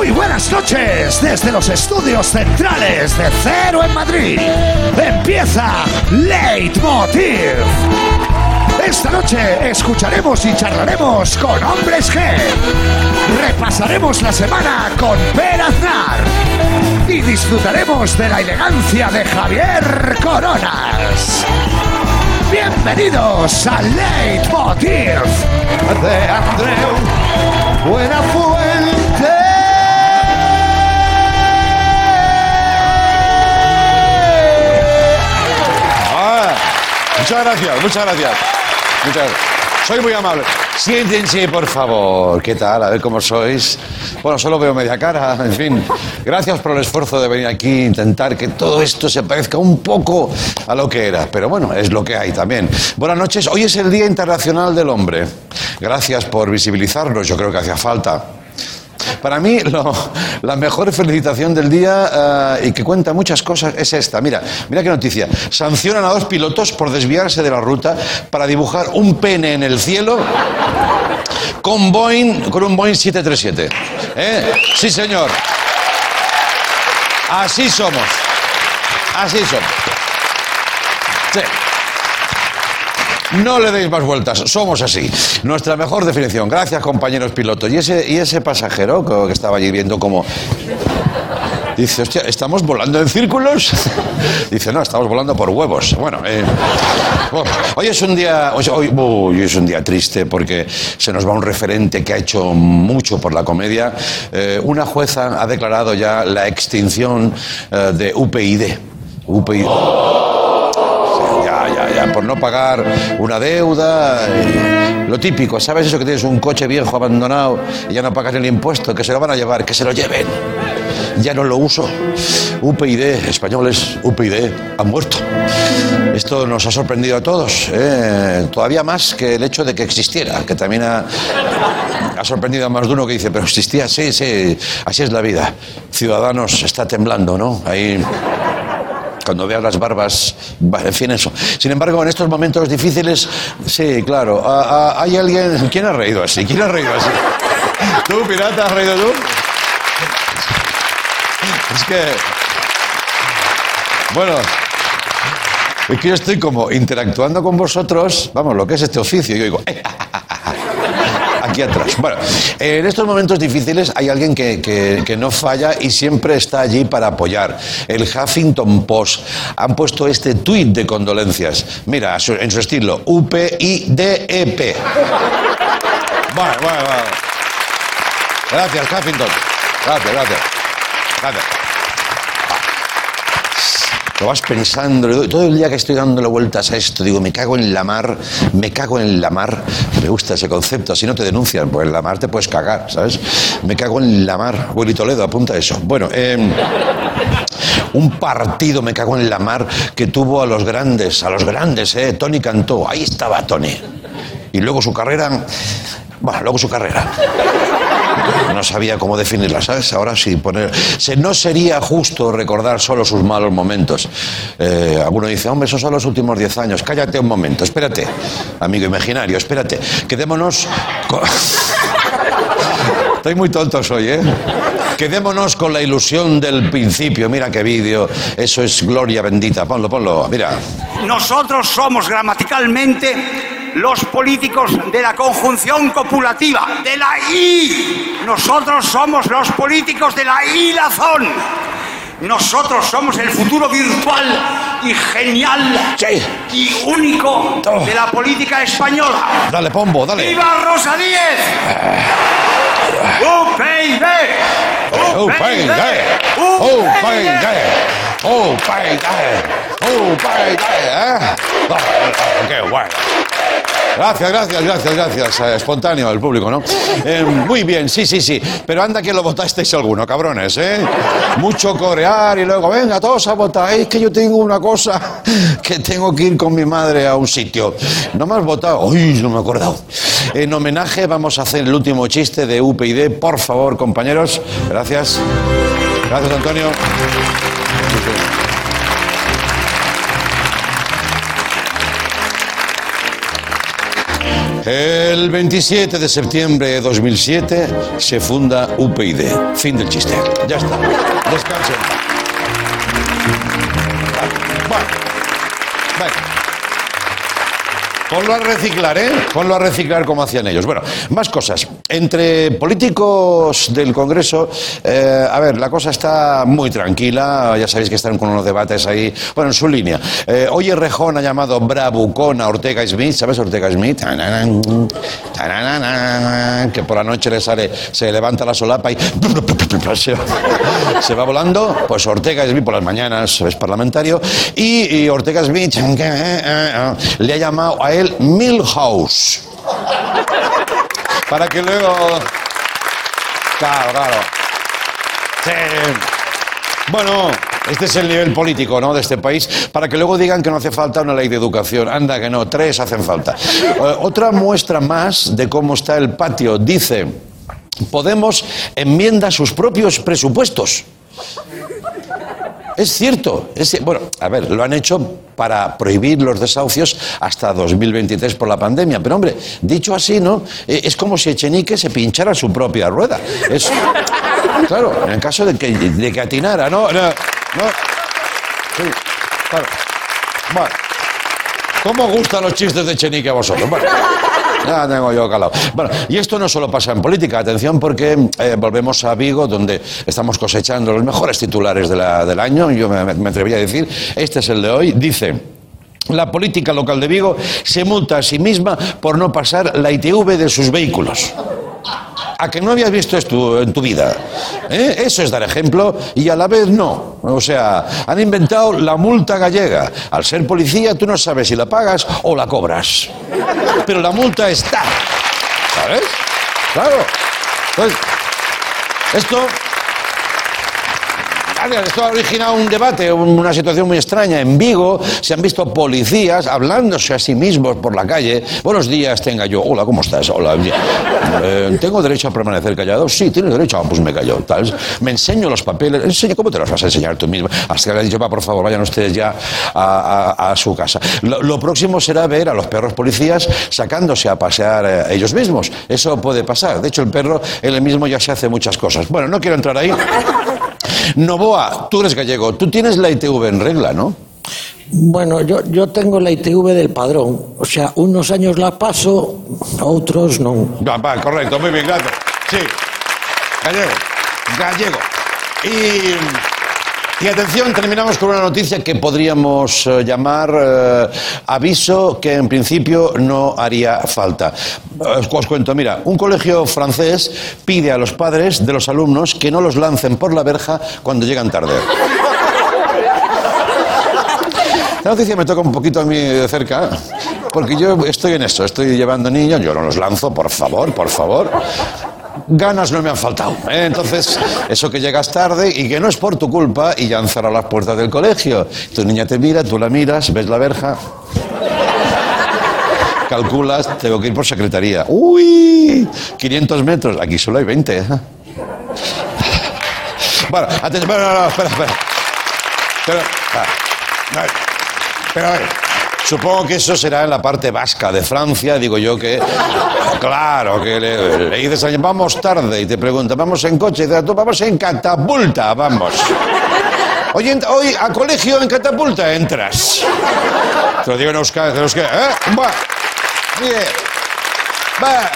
Muy buenas noches desde los estudios centrales de Cero en Madrid. Empieza Leitmotiv. Esta noche escucharemos y charlaremos con Hombres G. Repasaremos la semana con Per Aznar. Y disfrutaremos de la elegancia de Javier Coronas. Bienvenidos a Leitmotiv de Andreu Buenafuente. Ah, muchas gracias, muchas gracias. Muchas gracias. Soy muy amable. Siéntense, por favor. ¿Qué tal? A ver cómo sois. Bueno, solo veo media cara, en fin. Gracias por el esfuerzo de venir aquí e intentar que todo esto se parezca un poco a lo que era. Pero bueno, es lo que hay también. Buenas noches. Hoy es el Día Internacional del Hombre. Gracias por visibilizarnos. Yo creo que hacía falta. Para mí, la mejor felicitación del día eh, y que cuenta muchas cosas es esta. Mira, mira qué noticia. Sancionan a dos pilotos por desviarse de la ruta para dibujar un pene en el cielo con un Boeing 737. ¿Eh? Sí, señor. Así somos. Así somos. Sí. No le deis más vueltas, somos así. Nuestra mejor definición. Gracias, compañeros pilotos. Y ese, y ese pasajero que estaba allí viendo como... Dice, hostia, ¿estamos volando en círculos? Dice, no, estamos volando por huevos. Bueno, eh, bueno, hoy es un día, hoy, es un día triste porque se nos va un referente que ha hecho mucho por la comedia. Eh, una jueza ha declarado ya la extinción eh, de UPyD. UPyD. Por no pagar una deuda. lo típico, ¿sabes eso que tienes un coche viejo abandonado y ya no pagas el impuesto? Que se lo van a llevar, que se lo lleven. Ya no lo uso. UPyD, españoles, UPyD, han muerto. Esto nos ha sorprendido a todos, ¿eh? todavía más que el hecho de que existiera, que también ha, ha sorprendido a más de uno que dice, pero existía, sí, sí, así es la vida. Ciudadanos está temblando, ¿no? Ahí cuando veas las barbas, en fin, eso. Sin embargo, en estos momentos difíciles, sí, claro, hay alguien... ¿Quién ha reído así? ¿Quién ha reído así? ¿Tú, pirata, has reído tú? Es que... Bueno, es que yo estoy como interactuando con vosotros, vamos, lo que es este oficio, y yo digo... "Eh, aquí atrás. Bueno, en estos momentos difíciles hay alguien que, que- no falla y siempre está allí para apoyar. El Huffington Post han puesto este tuit de condolencias. Mira, en su estilo, U-P-I-D-E-P. Bueno, bueno, bueno. Gracias, Huffington. Gracias, gracias. Gracias. Lo vas pensando, todo el día que estoy dándole vueltas a esto, digo, me cago en la mar, me cago en la mar. Me gusta ese concepto, así no te denuncian, pues en la mar te puedes cagar, ¿sabes? Me cago en la mar. Willy Toledo, apunta eso. Bueno, eh, un partido, me cago en la mar, que tuvo a los grandes, a los grandes, ¿eh? Tony Cantó, ahí estaba Tony. Y luego su carrera, bueno, luego su carrera. No sabía cómo definirla, ¿sabes? Ahora sí, poner. No sería justo recordar solo sus malos momentos. Eh, alguno dice, hombre, esos son los últimos 10 años. Cállate un momento, espérate, amigo imaginario, espérate. Quedémonos. con- Estoy muy tonto hoy, ¿eh? Quedémonos con la ilusión del principio. Mira qué vídeo. Eso es gloria bendita. Ponlo, ponlo. Mira. Nosotros somos gramaticalmente los políticos de la conjunción copulativa, de la I. Nosotros somos los políticos de la hilazón. Nosotros somos el futuro virtual y genial Sí. y único Oh. de la política española. Dale, pombo, dale. ¡Viva Rosa Díez! ¡UPyD! Oh, pay, ¿eh? Oh, qué bueno. Gracias, gracias, gracias, gracias. Eh, espontáneo el público, ¿no? Eh, muy bien, sí, sí, sí. Pero anda que lo votasteis alguno, cabrones, ¿eh? Mucho corear y luego, venga, todos a votar. Es que yo tengo una cosa que tengo que ir con mi madre a un sitio. No me has votado. Uy, no me he acordado. En homenaje vamos a hacer el último chiste de UPyD. Por favor, compañeros. Gracias. Gracias, Antonio. El 27 de septiembre de 2007 se funda UPyD. Fin del chiste. Ya está. Descansen. Ponlo a reciclar, ¿eh? Ponlo a reciclar como hacían ellos. Bueno, más cosas. Entre políticos del Congreso, eh, a ver, la cosa está muy tranquila. Ya sabéis que están con unos debates ahí, bueno, en su línea. Eh, hoy Rejón ha llamado bravucón a Ortega Smith, ¿sabes Ortega Smith? Que por la noche le sale, se levanta la solapa y se, se va volando. Pues Ortega Smith por las mañanas es parlamentario y, y Ortega Smith le ha llamado a él Milhouse. Para que luego. Claro, claro. Bueno, este es el nivel político ¿no? de este país, para que luego digan que no hace falta una ley de educación. Anda, que no, tres hacen falta. Eh, otra muestra más de cómo está el patio. Dice, Podemos enmienda sus propios presupuestos. Es cierto. Es, bueno, a ver, lo han hecho para prohibir los desahucios hasta 2023 por la pandemia. Pero, hombre, dicho así, ¿no? Eh, Es como si Echenique se pinchara su propia rueda. Claro, en el caso de que, de que atinara, ¿no? No, no. Sí, claro. Bueno. ¿Cómo gustan los chistes de Echenique a vosotros? Bueno. Ya tengo yo calado. Bueno, y esto no solo pasa en política, atención porque eh, volvemos a Vigo, donde estamos cosechando los mejores titulares de la- del año, yo me, me atrevería a decir, este es el de hoy, dice... La política local de Vigo se multa a sí misma por no pasar la ITV de sus vehículos. ¿A que no habías visto esto en tu vida? ¿Eh? Eso es dar ejemplo y a la vez no. O sea, han inventado la multa gallega. Al ser policía tú no sabes si la pagas o la cobras. Pero la multa está. ¿Sabes? Claro. Entonces, esto Claro, Esto ha originado un debate, un- una situación muy extraña. En Vigo se han visto policías hablándose a sí mismos por la calle. Buenos días, tenga yo. Hola, ¿cómo estás? Hola. Eh, ¿Tengo derecho a permanecer callado? Sí, tienes derecho. Ah, pues me callo. Tal. Me enseño los papeles. Enseña, ¿Cómo te los vas a enseñar tú mismo? Hasta que le he dicho, va, por favor, vayan ustedes ya a, a- a su casa. Lo, lo próximo será ver a los perros policías sacándose a pasear eh, ellos mismos. Eso puede pasar. De hecho, el perro, él mismo ya se hace muchas cosas. Bueno, no quiero entrar ahí. Novoa, tú eres gallego, tú tienes la ITV en regla, ¿no? Bueno, yo, yo tengo la ITV del padrón. O sea, unos años la paso, otros no. Va, va, correcto, muy bien, gracias. Sí, gallego, gallego. Y, y atención, terminamos con una noticia que podríamos eh, llamar eh, aviso que en principio no haría falta. Os, os cuento, mira, un colegio francés pide a los padres de los alumnos que no los lancen por la verja cuando llegan tarde. La noticia me toca un poquito a mí de cerca, porque yo estoy en eso, estoy llevando niños, yo no los lanzo, por favor, por favor. Ganas no me han faltado. ¿eh? Entonces, eso que llegas tarde y que no es por tu culpa y ya han cerrado las puertas del colegio. Tu niña te mira, tú la miras, ves la verja, calculas, tengo que ir por secretaría. ¡Uy! 500 metros, aquí solo hay 20. ¿eh? Bueno, atención, no, no, espera, espera. Pero, ah, a ver, supongo que eso será en la parte vasca de Francia, digo yo que, claro, que le, le dices a alguien, vamos tarde, y te pregunta, vamos en coche, y dices, tú vamos en catapulta, vamos. Ent- hoy a colegio en catapulta entras. Te lo digo en Euskadi, en Euskadi, ¿eh? Va, bien, va.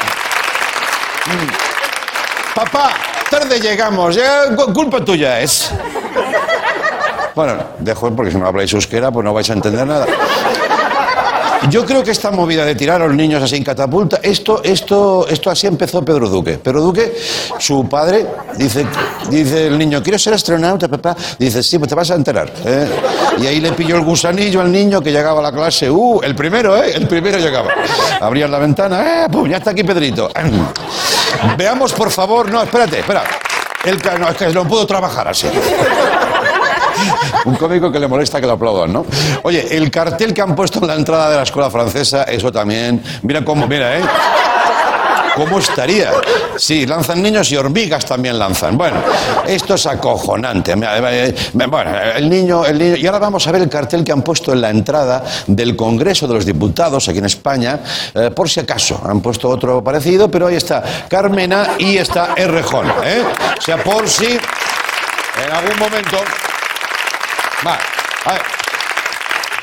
Mm. Papá, tarde llegamos, culpa tuya es. Bueno, dejo porque si no habláis euskera, pues no vais a entender nada. Yo creo que esta movida de tirar a los niños así en catapulta, esto, esto, esto así empezó Pedro Duque. Pedro Duque, su padre, dice, dice el niño, quiero ser astronauta, papá. Dice, sí, pues te vas a enterar. ¿eh? Y ahí le pilló el gusanillo al niño que llegaba a la clase. Uh, el primero, ¿eh? El primero llegaba. Abrías la ventana, ¡eh! Pum, ya está aquí Pedrito. Veamos, por favor, no, espérate, espera. El, no, es que no puedo trabajar así. Un cómico que le molesta que lo aplaudan, ¿no? Oye, el cartel que han puesto en la entrada de la escuela francesa, eso también. Mira cómo, mira, ¿eh? ¿Cómo estaría? Sí, lanzan niños y hormigas también lanzan. Bueno, esto es acojonante. Bueno, el niño, el niño. Y ahora vamos a ver el cartel que han puesto en la entrada del Congreso de los Diputados aquí en España, eh, por si acaso. Han puesto otro parecido, pero ahí está Carmena y está Errejón. ¿eh? O sea, por si en algún momento. Va, a ver.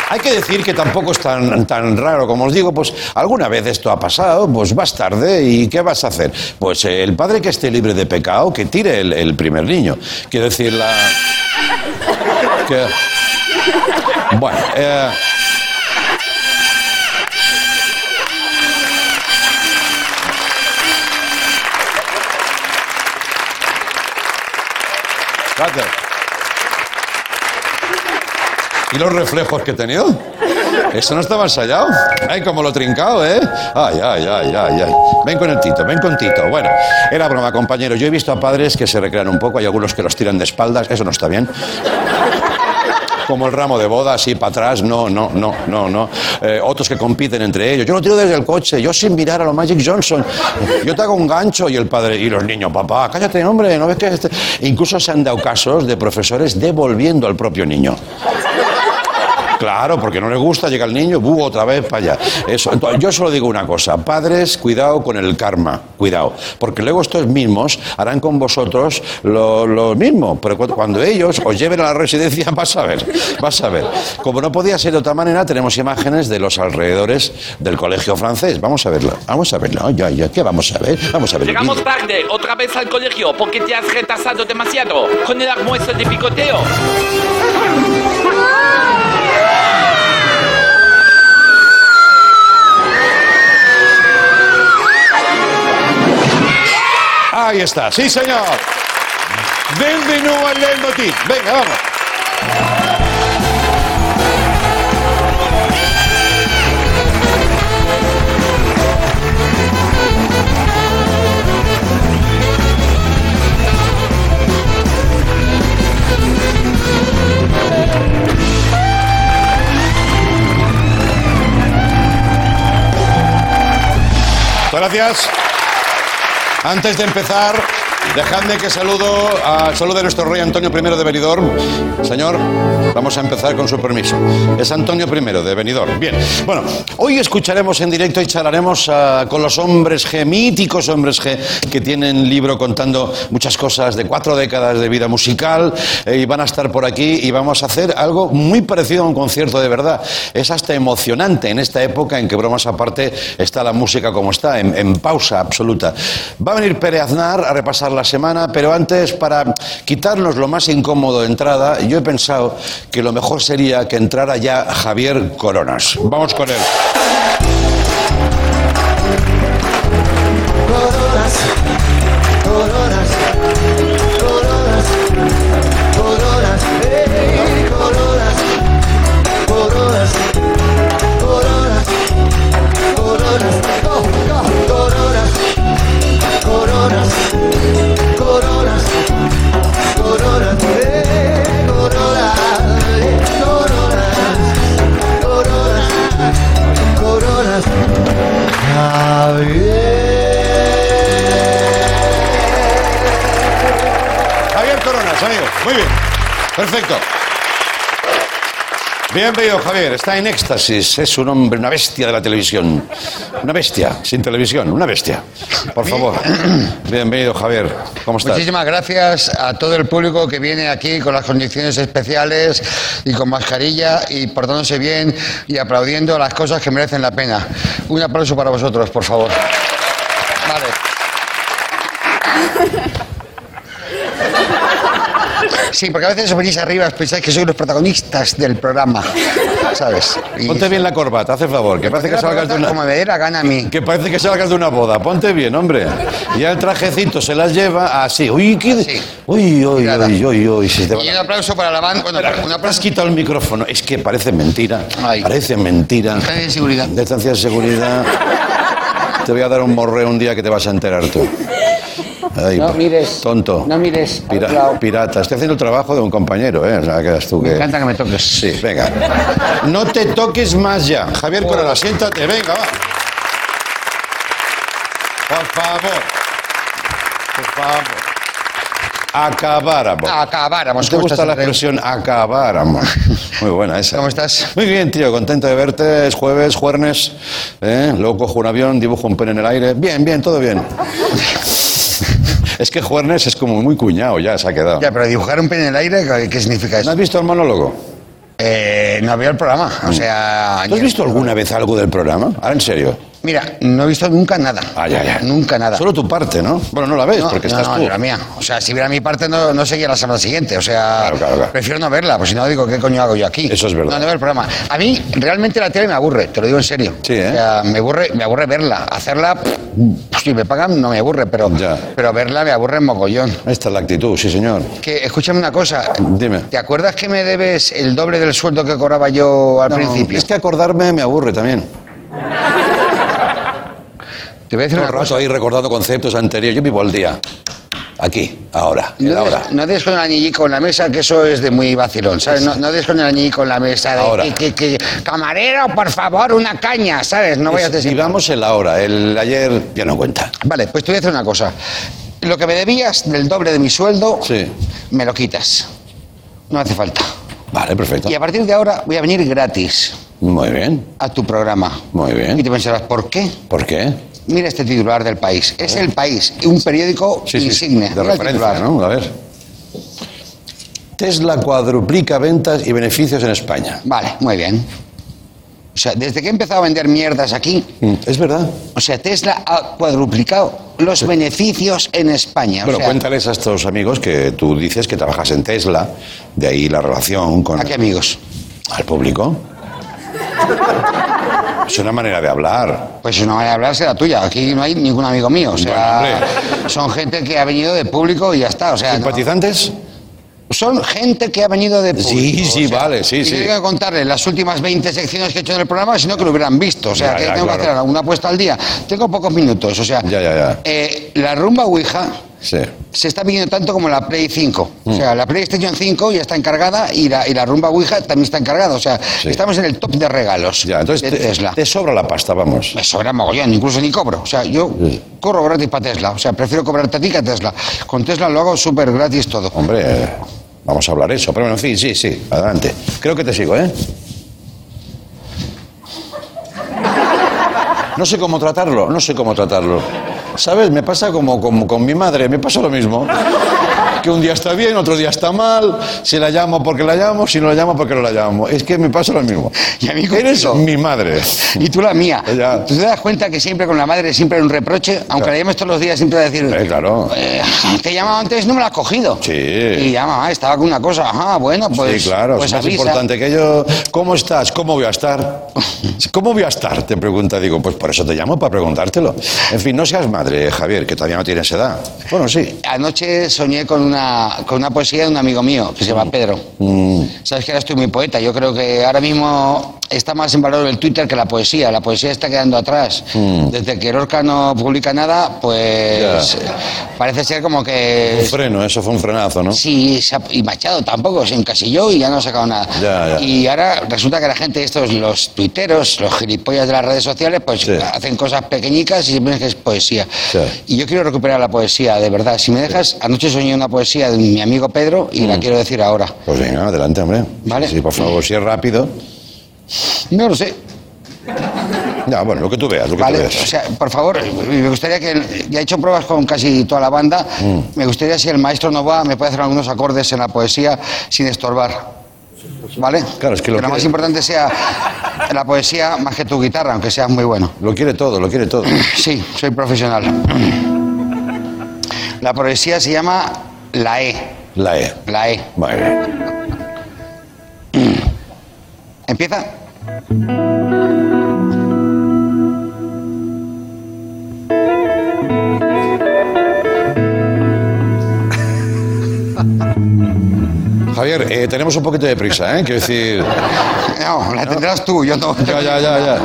Hay que decir que tampoco es tan, tan raro, como os digo, pues alguna vez esto ha pasado, pues vas tarde y ¿qué vas a hacer? Pues el padre que esté libre de pecado, que tire el, primer niño. Quiero decir, la... Bueno, eh. ¿Y los reflejos que he tenido? Eso no estaba ensayado. Ay, como lo trincado, ¿eh? Ay, ay, ay, ay, ay. Ven con el Tito, ven con Tito. Bueno, era broma, compañero. Yo he visto a padres que se recrean un poco, hay algunos que los tiran de espaldas, eso no está bien. Como el ramo de boda, así para atrás, no, no, no, no, no. Eh, otros que compiten entre ellos. Yo lo tiro desde el coche, yo sin mirar a los Magic Johnson. Yo te hago un gancho y el padre y los niños, papá, cállate, hombre, ¿no ves que este-?". Incluso se han dado casos de profesores devolviendo al propio niño. Claro, porque no le gusta, llega el niño, buh, otra vez para allá. Eso. Entonces, yo solo digo una cosa, padres, cuidado con el karma, cuidado, porque luego estos mismos harán con vosotros lo, lo mismo, pero cu- cuando ellos os lleven a la residencia vas a ver, vas a ver. Como no podía ser de otra manera, tenemos imágenes de los alrededores del colegio francés. Vamos a verlo, vamos a verlo, ya, ya, ¿qué vamos a ver? Vamos a ver. Llegamos tarde, otra vez al colegio, porque te has retrasado demasiado con el almuerzo de picoteo. Ahí está, sí señor. Bienvenido al leitmotiv. Venga, vamos. Gracias. Antes de empezar, dejadme que saludo a, salude a nuestro rey Antonio I de Benidorm. Señor, vamos a empezar con su permiso. Es Antonio I de Benidorm. Bien, bueno, hoy escucharemos en directo y charlaremos ah, con los hombres G, míticos hombres G, que tienen libro contando muchas cosas de cuatro décadas de vida musical eh, y van a estar por aquí y vamos a hacer algo muy parecido a un concierto de verdad. Es hasta emocionante en esta época en que, bromas aparte, está la música como está, en, en pausa absoluta. Va a venir Pere Aznar a repasar la semana, pero antes, para quitarnos lo más incómodo de entrada, yo he pensado que lo mejor sería que entrara ya Javier Coronas. Vamos con él. Perfecto. Bienvenido, Javier. Está en éxtasis. Es un hombre, una bestia de la televisión. Una bestia, sin televisión, una bestia. Por favor. Bienvenido, Javier. ¿Cómo estás? Muchísimas gracias a todo el público que viene aquí con las condiciones especiales y con mascarilla y portándose bien y aplaudiendo las cosas que merecen la pena. Un aplauso para vosotros, por favor. Vale. Sí, porque a veces os venís arriba y pensáis que sois los protagonistas del programa, ¿sabes? Y Ponte bien la corbata, haz el favor, que parece que salgas de como una... me dé la gana a mí. Que parece que salgas de una boda. Ponte bien, hombre. Ya el trajecito se las lleva así. Uy, qué... Sí. Uy, uy, uy, uy, uy. se te va Y un la- aplauso para la banda. Bueno, un Te has aplauso. quitado el micrófono. Es que parece mentira. Ay. Parece mentira. Distancia de seguridad. Distancia de seguridad. Te voy a dar un morreo un día que te vas a enterar tú. Ay, No mires. Tonto. No mires al Pira- lado. pirata. Estoy haciendo el trabajo de un compañero, ¿eh? O sea, que tú Me que... encanta que me toques. Sí, venga. No te toques más ya. Javier Corona, siéntate, venga, va. Por favor. Por favor. Acabáramos. Acabáramos. ¿Te ¿Cómo gusta la expresión acabáramos? Muy buena esa. ¿Cómo estás? Muy bien, tío. Contento de verte. Es jueves, jueves. ¿eh? Luego cojo un avión, dibujo un pene en el aire. Bien, bien, todo bien. Es que Juernes es como muy cuñado ya, se ha quedado. Ya, pero dibujar un pene en el aire, ¿qué- ¿qué significa ¿No eso? has visto el monólogo? Eh, no había el programa. O sea. ¿Tú has visto alguna vez algo del programa? Ahora en serio. Mira, no he visto nunca nada. Ah, ya, ya. Nunca nada. Solo tu parte, ¿no? Bueno, no la ves No, porque no, estás no, tú. la mía. O sea, si viera mi parte no, no seguía la semana siguiente. O sea, Claro, claro, claro. prefiero no verla, pues si no digo, ¿qué coño hago yo aquí? Eso es verdad. No, no veo el programa. A mí, realmente la tele me aburre, te lo digo en serio. Sí, ¿eh? O sea, me aburre, me aburre verla. Hacerla, pff, si me pagan, no me aburre, pero, Ya. pero verla me aburre mogollón. Esta es la actitud, sí, señor. Que, escúchame una cosa. Dime. ¿Te acuerdas que me debes el doble del sueldo que cobraba yo al principio? Es que acordarme me aburre también. Te voy a decir una el cosa. ahí recordando conceptos anteriores. Yo vivo al día. Aquí, ahora, No la des, no des con el añillico en la mesa, que eso es de muy vacilón, ¿sabes? No, no des con el añillico en la mesa de Ahora. que, que- que- camarero, por favor, una caña, ¿sabes? No vayas a Y decir. vamos en la hora. El ayer ya no cuenta. Vale, pues te voy a hacer una cosa. Lo que me debías del doble de mi sueldo, Sí. me lo quitas. No hace falta. Vale, perfecto. Y a partir de ahora voy a venir gratis Muy bien. a tu programa. Muy bien. Y te pensarás, ¿por qué? ¿Por qué? Mira este titular del país. Es el país, un periódico Sí, sí, insigne. De Mira referencia. ¿no? A ver. Tesla cuadruplica ventas y beneficios en España. Vale, muy bien. O sea, desde que he empezado a vender mierdas aquí, Mm, Es verdad. O sea, Tesla ha cuadruplicado los beneficios en España. O Bueno, sea, cuéntales a estos amigos que tú dices que trabajas en Tesla, de ahí la relación con ¿A qué amigos? al público. Es una manera de hablar. Pues una manera de hablar será tuya. Aquí no hay ningún amigo mío. O sea, Bueno, son gente que ha venido de público y ya está. O sea, no- ¿Simpatizantes? son gente que ha venido de público. Sí, sí, o sea, vale, sí, y sí. no tengo que contarles las últimas 20 secciones que he hecho en el programa, sino que lo hubieran visto. O sea, Ya, que ya, tengo claro. que hacer una apuesta al día. Tengo pocos minutos. O sea, Ya, ya, ya. eh, la rumba Ouija Sí. se está viendo tanto como la Play 5. Mm. O sea, la PlayStation 5 ya está encargada y la, y la rumba Ouija también está encargada. O sea, Sí. estamos en el top de regalos Ya, entonces de te, Tesla. te sobra la pasta, vamos. Me sobra mogollón, incluso ni cobro. O sea, yo corro gratis para Tesla. O sea, prefiero cobrarte a ti que a Tesla. Con Tesla lo hago súper gratis todo. Hombre, eh, vamos a hablar eso. Pero bueno, en fin, sí, sí, adelante. Creo que te sigo, ¿eh? No sé cómo tratarlo, no sé cómo tratarlo. ¿Sabes? Me pasa como, con mi madre, me pasa lo mismo. Que un día está bien, otro día está mal. Si la llamo porque la llamo, si no la llamo porque no la llamo. Es que me pasa lo mismo. Y a mí Eres mi madre. Y tú la mía. Ya. ¿Tú te das cuenta que siempre con la madre siempre hay un reproche? Aunque la llames todos los días, siempre va a decir... Eh, claro. "Eh, te he llamado antes, no me la has cogido. Sí. Y ya, mamá, estaba con una cosa. Ajá, bueno, pues... sí, claro, pues es más avisa. importante que yo. ¿Cómo estás? ¿Cómo voy a estar? ¿Cómo voy a estar? Te pregunta, digo, pues por eso te llamo, para preguntártelo. En fin, no seas madre, Javier, que todavía no tienes edad. Bueno, sí. Anoche soñé con una, con una poesía de un amigo mío que se llama Pedro. Mm. Sabes que ahora estoy muy poeta. Yo creo que ahora mismo está más en valor el Twitter que la poesía. La poesía está quedando atrás. Desde que Lorca no publica nada, pues. Ya. parece ser como Un que. freno, eso fue un frenazo, ¿no? Sí, y Machado tampoco, se encasilló y ya no ha sacado nada. Ya, ya. Y ahora resulta que la gente, estos, los tuiteros, los gilipollas de las redes sociales, pues Sí. hacen cosas pequeñicas y siempre es que es poesía. Sí. Y yo quiero recuperar la poesía, de verdad. Si me dejas, anoche soñé una poesía de mi amigo Pedro y la quiero decir ahora. Pues venga, adelante, hombre. Vale. Sí, por favor, si es rápido. No lo sé. Ya, bueno, lo que tú veas, lo que Vale, tú o veas. sea, por favor, me gustaría que. Ya he hecho pruebas con casi toda la banda. Mm. Me gustaría si el maestro no va, me puede hacer algunos acordes en la poesía sin estorbar. ¿Vale? Claro, es que lo lo quiere- más importante sea la poesía más que tu guitarra, aunque seas muy bueno. Lo quiere todo, lo quiere todo. Sí, soy profesional. La poesía se llama La E. La E. La E. Bien. ¿Empieza? Javier, eh, tenemos un poquito de prisa, ¿eh? Quiero decir. No, la tendrás tú, yo no. Ya, ya, ya, ya.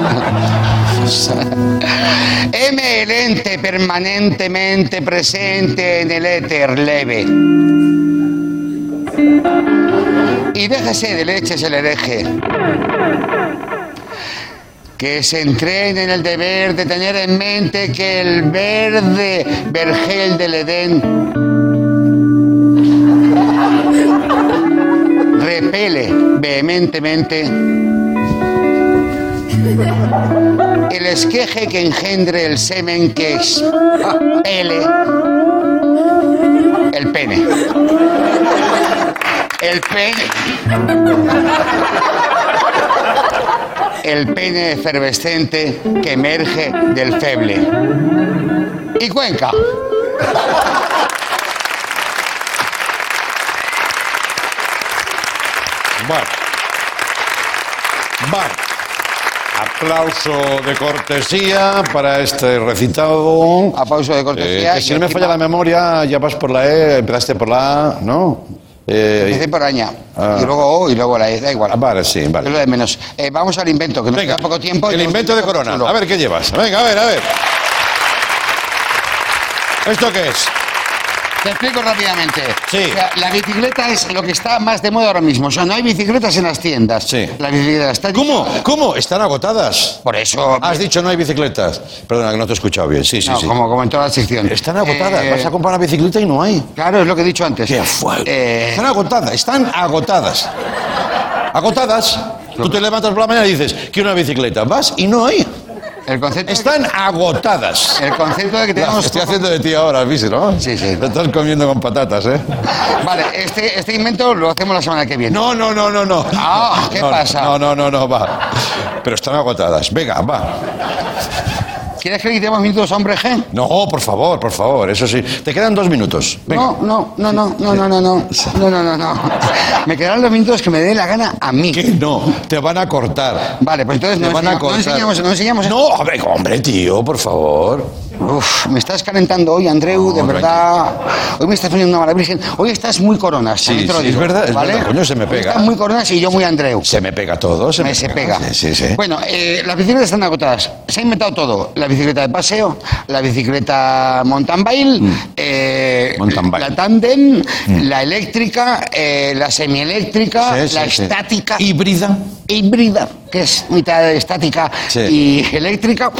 M, el ente permanentemente presente en el éter leve. Y déjese de leches el hereje. que se entrene en el deber de tener en mente que el verde vergel del Edén repele vehementemente el esqueje que engendre el semen que expele el pene. El pene. El pene efervescente que emerge del feble. Y Cuenca. Bueno. Bueno. Aplauso de cortesía para este recitado. Aplauso de cortesía Eh, que si no me falla la memoria, ya vas por la E, empezaste por la A, ¿no? Eh, Empecé por aña. Ah. Y luego O y luego la E. Da igual. ah, vale, sí, Es vale. lo de menos. Eh, vamos al invento, que nos Venga, queda poco tiempo. el invento de Corona. A ver qué llevas. Venga, a ver, a ver. ¿Esto qué es? Te explico rápidamente. Sí. O sea, la bicicleta es lo que está más de moda ahora mismo. O sea, no hay bicicletas en las tiendas. Sí. La bicicleta está... ¿Cómo? ¿Cómo? Están agotadas. Por eso... Has dicho no hay bicicletas. Perdona, que no te he escuchado bien. Sí, sí, no, sí. como, como en toda la sección. Están agotadas. Eh, Vas a comprar una bicicleta y no hay. Claro, es lo que he dicho antes. ¡Qué fuerte! Eh, Están agotadas, están agotadas. Agotadas. Tú te levantas por la mañana y dices, quiero una bicicleta. Vas y no hay. El concepto... Están agotadas. El concepto de que tenemos... estoy haciendo de ti ahora, ¿viste, no? Sí, sí. Te estás comiendo con patatas, ¿eh? Vale, este, este invento lo hacemos la semana que viene. No, no, no, no, no. Ah, ¿qué No, pasa? No, no, no, no, va. Pero están agotadas. Venga, va. ¿Quieres que le quitemos minutos a hombre G? No, por favor, por favor, eso sí. Te quedan dos minutos. Venga. No, no, no, no, no, no, no, no, no, no, no, no. Me quedarán los minutos que me dé la gana a mí. Que no, te van a cortar. Vale, pues entonces Te no van a enseñamos, no cortar. enseñamos, no enseñamos. No, a ver, hombre, tío, por favor. Uf, me estás calentando hoy, Andreu, de verdad. Hoy me estás poniendo una mala virgen. Hoy estás muy coronas, Sí, te lo sí, es digo, verdad, es ¿vale? verdad, coño, se me Hoy pega. Estás muy coronas y yo muy Andreu. Se me pega todo, se me, Me se pega. Sí, sí, sí. Bueno, eh, las bicicletas están agotadas. Se ha inventado todo. La bicicleta de paseo, la bicicleta mountain bike, eh, Mm. Mountain bike. Mm. la tandem, la eléctrica, eh, la semieléctrica, Sí, la estática, Híbrida. híbrida, que es mitad estática y eléctrica.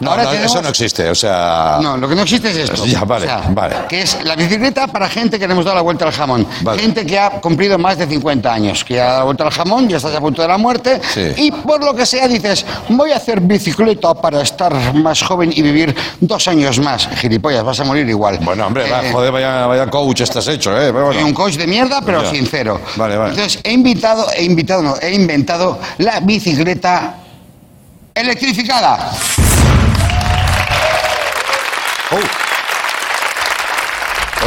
No, Ahora no, tenemos- eso no existe, o sea... No, lo que no existe es esto. Ya, vale, vale. Que es la bicicleta para gente que le hemos dado la vuelta al jamón. Vale. Gente que ha cumplido más de 50 años, que ha dado la vuelta al jamón, ya estás a punto de la muerte. Sí. Y por lo que sea dices, voy a hacer bicicleta para estar más joven y vivir dos años más. Gilipollas, vas a morir igual. Bueno, hombre, va, Eh, joder, vaya, vaya coach estás hecho, ¿eh? Pero soy bueno. un coach de mierda, pero Ya. sincero. Vale, vale. Entonces, he invitado, he invitado, no, he inventado la bicicleta electrificada. Oh.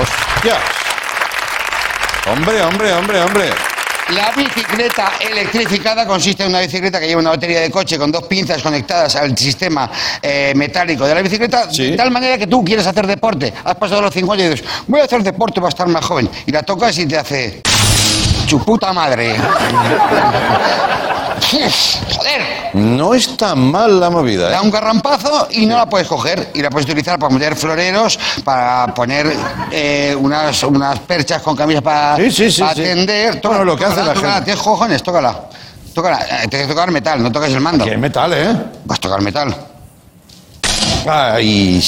¡Hostias! Hombre, hombre, hombre, hombre. La bicicleta electrificada consiste en una bicicleta que lleva una batería de coche con dos pinzas conectadas al sistema eh, metálico de la bicicleta, Sí. de tal manera que tú quieres hacer deporte. Has pasado los 50 y dices, voy a hacer deporte para estar más joven. Y la tocas y te hace... ¡Chu puta madre! ¡Joder! No está mal la movida, Da ¿eh? un garrampazo y no la puedes coger. Y la puedes utilizar para meter floreros, para poner eh, unas, unas perchas con camisas para, Sí, sí, sí, para sí. tender. Bueno, lo que hace la tócala, gente. Tienes cojones, tócala. Tócala. Eh, Tienes que tocar metal, no toques el mando. Que metal, ¿eh? Vas a tocar metal. Ay.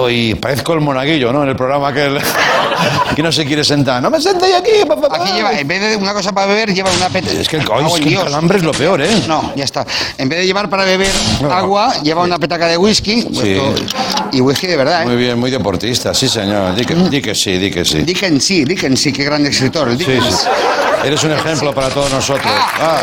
Hoy parezco el monaguillo, ¿no? En el programa que el... que no se quiere sentar. No me sentéis aquí, papá. Aquí lleva, en vez de una cosa para beber, lleva una peta. Es que el, Me cago es que el calambre es lo peor, ¿eh? No, ya está. En vez de llevar para beber No. agua, lleva una petaca de whisky. Sí. Esto- y whisky de verdad, ¿eh? Muy bien, muy deportista, sí, señor. Di que, di que sí, di que sí. Dickens, sí, Dickens, sí, qué gran escritor. El Sí. Eres un ejemplo para todos nosotros. Ah.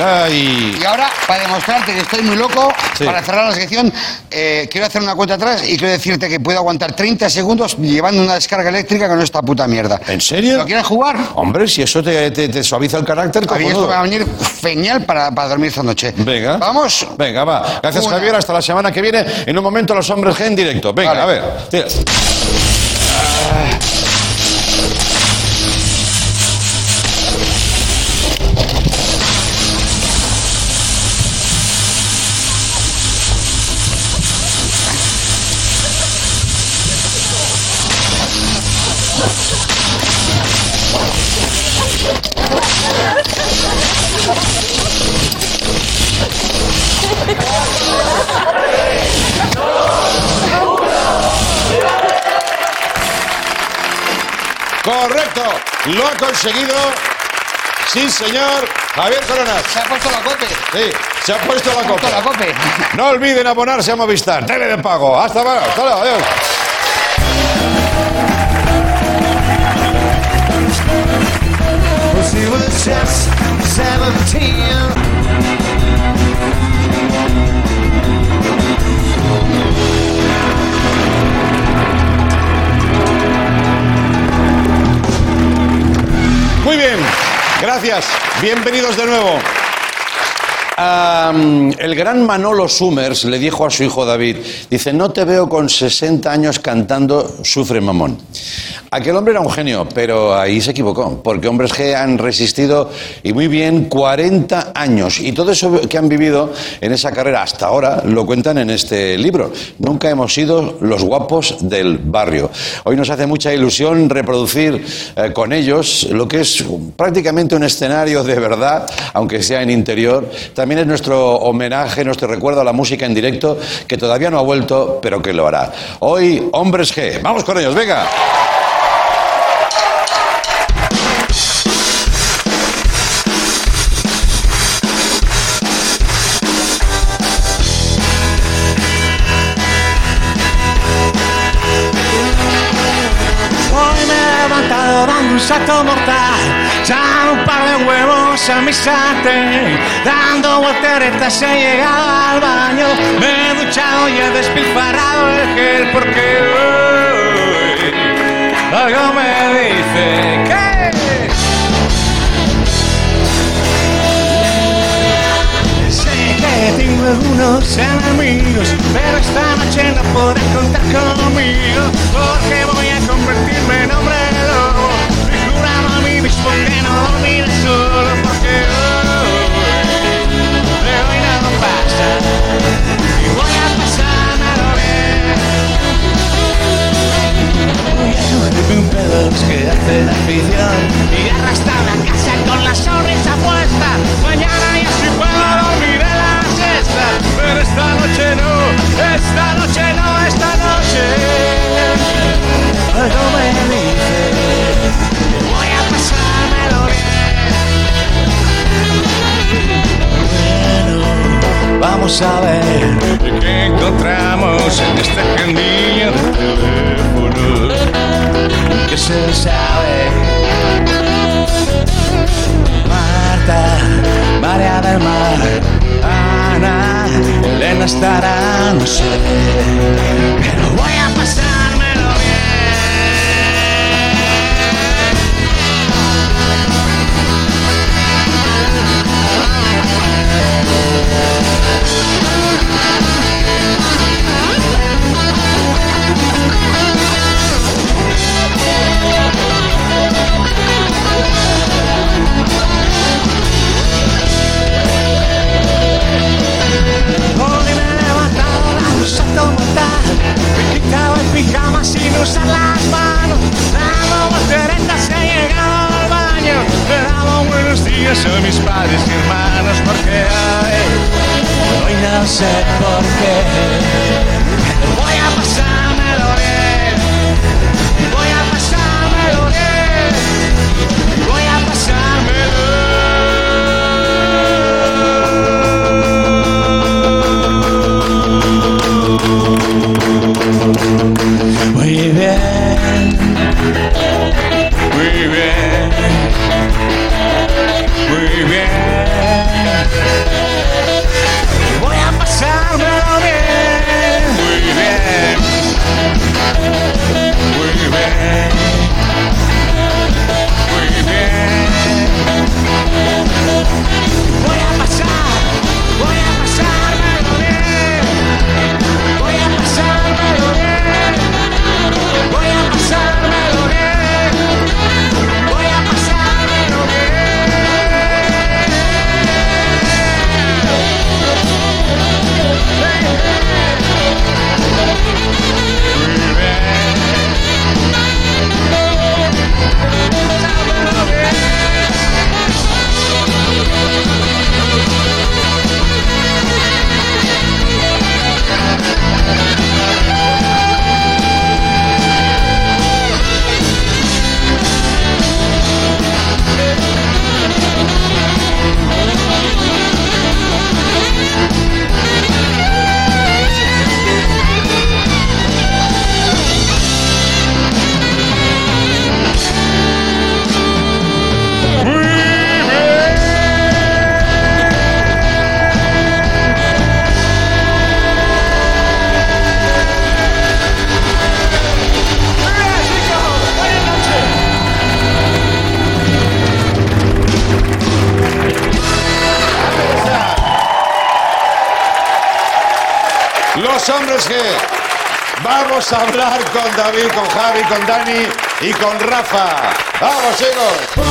Ah. Ay. Y ahora, para demostrarte que estoy muy loco, Sí. para cerrar la sección, eh, quiero hacer una cuenta atrás y quiero decirte que puedo aguantar 30 segundos llevando una descarga eléctrica con esta puta mierda. ¿En serio? ¿Lo quieres jugar? Hombre, si eso te, te- te suaviza el carácter, mí esto va a venir genial para, para dormir esta noche. Venga. Vamos. Venga, va. Gracias, Una. Javier. Hasta la semana que viene. En un momento, los hombres G en directo. Venga, Vale. a ver. Tira. Lo ha conseguido. Sí, señor. Javier Coronas. Se ha puesto la cope. Sí, se ha puesto la Se ha puesto copa. la cope. No olviden abonarse a Movistar. Tele de pago. Hasta luego. Hasta luego. Adiós. She was just 17. Muy bien, gracias. Bienvenidos de nuevo. El gran Manolo Summers le dijo a su hijo David, dice, no te veo con 60 años cantando Sufre Mamón. Aquel hombre era un genio, pero ahí se equivocó, porque hombres G han resistido y muy bien 40 años. Y todo eso que han vivido en esa carrera hasta ahora lo cuentan en este libro. Nunca hemos sido los guapos del barrio. Hoy nos hace mucha ilusión reproducir eh, con ellos lo que es prácticamente un escenario de verdad, aunque sea en interior. También es nuestro homenaje, nuestro recuerdo a la música en directo, que todavía no ha vuelto, pero que lo hará. Hoy, Hombres G. Vamos con ellos, venga. Huevos a mi sartén, dando volteretas he llegado al baño, me he duchado y he despilfarrado el gel porque hoy algo me dice que... Tengo algunos enemigos, pero esta noche no podrán contar conmigo, porque voy a convertirme en hombre lobo, jurando a mí mismo que no dormiré solo, esta noche no, esta noche no, esta noche. Ver qué encontramos en esta agendilla de teléfonos que se sabe. Marta, María del Mar, Ana, Elena estará, no sé, pero voy a pasármelo pijama sin usar las manos. Dando volteretas he llegado al baño. He dado buenos días a mis padres y hermanos Porque hoy, hoy no sé por qué. Voy a pasármelo con Dani y con Rafa. Vamos, chicos.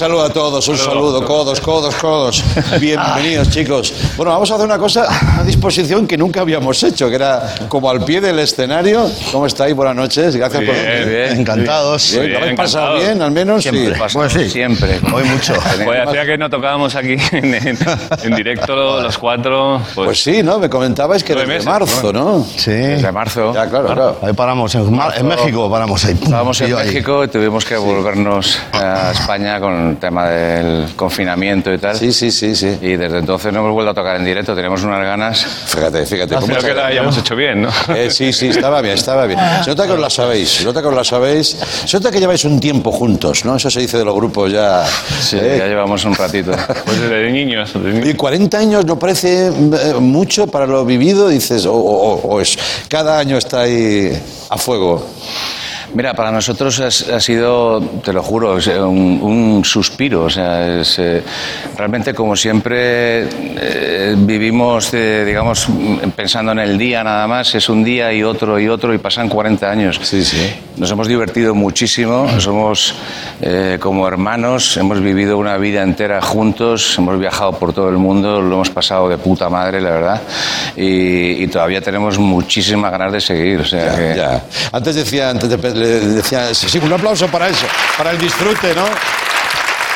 Saludo a todos, un saludo, codos, codos, codos. Bienvenidos, chicos. Bueno, vamos a hacer una cosa a disposición que nunca habíamos hecho, que era como al pie del escenario. ¿Cómo estáis? Buenas noches, gracias por Bien, venir. bien. Encantados. Bien, ¿lo habéis pasado bien, al menos? Siempre. Sí. Pues sí. Siempre. Hoy mucho. Pues hacía que no tocábamos aquí en, en- en directo los cuatro. Pues, Pues sí, ¿no? Me comentabais que desde meses, marzo, ¿no? Sí. desde marzo. Ya, claro, claro. Ahí paramos, en, Mar- en México paramos ahí. Estábamos en. México y tuvimos que volvernos a España con el tema del confinamiento y tal. Sí, sí, sí, sí. Y desde entonces no hemos vuelto a tocar en directo. Tenemos unas ganas. Fíjate, fíjate. ¿cómo que se- hayamos hecho bien, ¿no? Eh, sí, sí, estaba bien, estaba bien. Se nota que os la sabéis, se nota que os la sabéis. Se nota que lleváis un tiempo juntos, ¿no? Eso se dice de los grupos ya. Sí, ¿eh? ya llevamos un ratito. Pues desde niños. desde niños. Y 40 años no parece eh, mucho para lo vivido, dices, o, o- o es cada año está ahí a fuego. Mira, para nosotros has- ha, sido, te lo juro, un, un suspiro. O sea, es, eh, realmente como siempre eh, vivimos, eh, digamos, pensando en el día nada más, es un día y otro y otro y pasan 40 años. Sí, sí. Nos hemos divertido muchísimo, somos eh, como hermanos, hemos vivido una vida entera juntos, hemos viajado por todo el mundo, lo hemos pasado de puta madre, la verdad, y, y todavía tenemos muchísimas ganas de seguir. O sea, Ya, que- ya. Antes decía, antes de- le decía, sí, un aplauso para eso, para el disfrute, ¿no?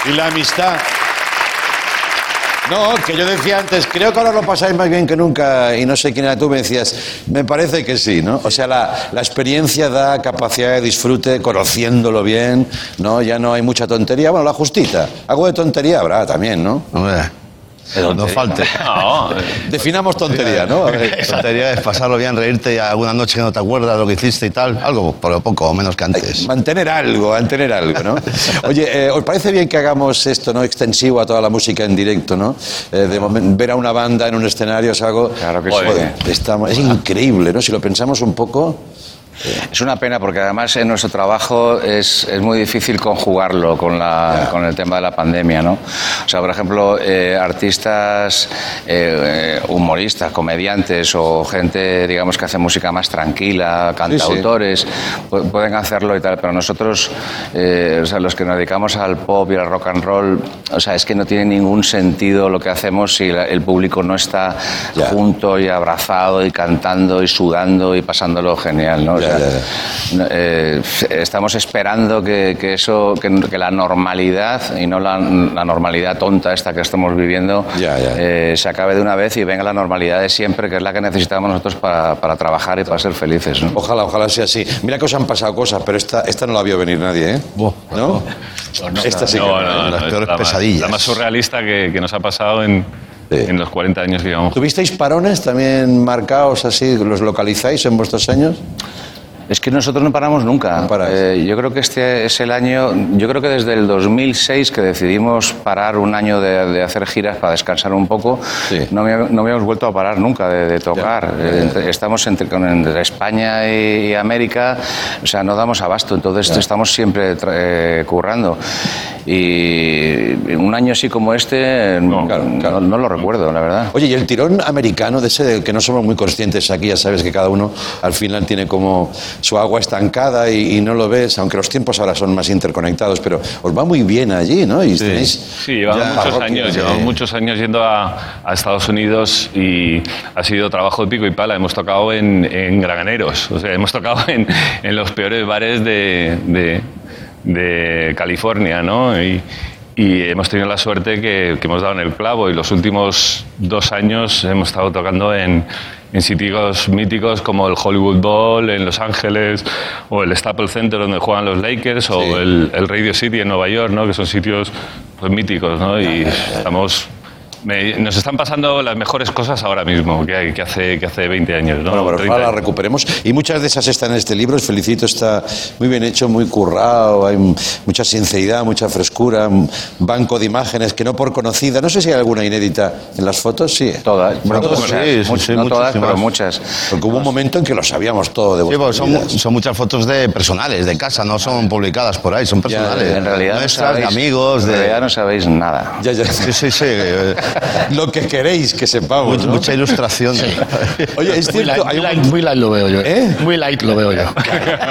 Y la amistad. No, que yo decía antes, creo que ahora lo pasáis más bien que nunca, y no sé quién era tú, me decías, me parece que sí, ¿no? O sea, la, la experiencia da capacidad de disfrute, conociéndolo bien, ¿no? Ya no hay mucha tontería, bueno, la justita, algo de tontería habrá también, ¿no? Hombre, no falte. No, Definamos tontería, ¿no? Tontería es pasarlo bien, reírte alguna noche que no te acuerdas lo que hiciste y tal. Algo, por lo poco o menos que antes. Mantener algo, mantener algo, ¿no? Oye, eh, ¿os parece bien que hagamos esto, ¿no? Extensivo a toda la música en directo, ¿no? Eh, de momen- ver a una banda en un escenario es algo. Claro que sí. estamos- es increíble, ¿no? Si lo pensamos un poco. Es una pena porque además en nuestro trabajo es, es muy difícil conjugarlo con, la, con el tema de la pandemia, ¿no? O sea, por ejemplo, eh, artistas, eh, humoristas, comediantes o gente, digamos, que hace música más tranquila, cantautores, pu- pueden hacerlo y tal, pero nosotros, eh, o sea, los que nos dedicamos al pop y al rock and roll, o sea, es que no tiene ningún sentido lo que hacemos si el público no está junto y abrazado y cantando y sudando y pasándolo genial, ¿no? Ya, sea, ya, no, eh, estamos esperando que, que eso, que, que la normalidad y no la, la normalidad tonta esta que estamos viviendo Ya, ya. eh, se acabe de una vez y venga la normalidad de siempre, que es la que necesitamos nosotros para, para trabajar y para ser felices. ¿no? Ojalá, ojalá sea así. Mira que os han pasado cosas, pero esta, esta no la vio venir nadie, ¿eh? ¿No? Esta sí que No, no, no, las no, peores es la más- pesadillas. La más surrealista que, que nos ha pasado en, Sí. en los 40 años que llevamos. ¿Tuvisteis parones también marcados así? ¿Los localizáis en vuestros años? Es que nosotros no paramos nunca. No paráis. Eh, yo creo que este es el año, yo creo que desde el 2006 que decidimos parar un año de, de hacer giras para descansar un poco, Sí. no, había- no habíamos vuelto a parar nunca de, de tocar. Ya, ya, ya. estamos entre, entre España y, y América, o sea, no damos abasto, entonces estamos siempre eh, currando. Y un año así como este, no, claro, claro. no lo recuerdo, la verdad. Oye, y el tirón americano, de ese del que no somos muy conscientes aquí, ya sabes que cada uno al final tiene como su agua estancada y, y no lo ves, aunque los tiempos ahora son más interconectados, pero os va muy bien allí, ¿no? Y tenéis Sí, llevamos muchos años, llevamos muchos años yendo a, a Estados Unidos y ha sido trabajo de pico y pala. Hemos tocado en, en o sea, hemos tocado en, en los peores bares de, de- de California, ¿no? Y, y hemos tenido la suerte que, que hemos dado en el clavo y los últimos dos años hemos estado tocando en, en sitios míticos como el Hollywood Bowl en Los Ángeles o el Staples Center donde juegan los Lakers o el, el Radio City en Nueva York, ¿no? que son sitios pues, míticos ¿no? y estamos Me- nos están pasando las mejores cosas ahora mismo que, hay, que, hace, que hace 20 años. ¿no? Bueno, pero 30 ahora la años. recuperemos. Y muchas de esas están en este libro. Os felicito, está muy bien hecho, muy currado. Hay m- mucha sinceridad, mucha frescura. Un banco de imágenes que no por conocida. No sé si hay alguna inédita en las fotos. Sí. Todas. Bueno, Todas, sí, muchas, sí, muchas, sí, no todas, pero muchas. Porque hubo un momento en que lo sabíamos todo de Sí, porque son, son muchas fotos de personales, de casa, no son publicadas por ahí, son personales. En realidad, no Nuestras, de sabéis, amigos, en de... realidad no sabéis nada. Ya, ya. Sí, sí, sí. Lo que queréis que sepamos. mucha, ¿no? mucha ilustración. Oye, es Muy light, hay muy, un- light, muy light lo veo yo. ¿Eh? Muy light lo veo yo.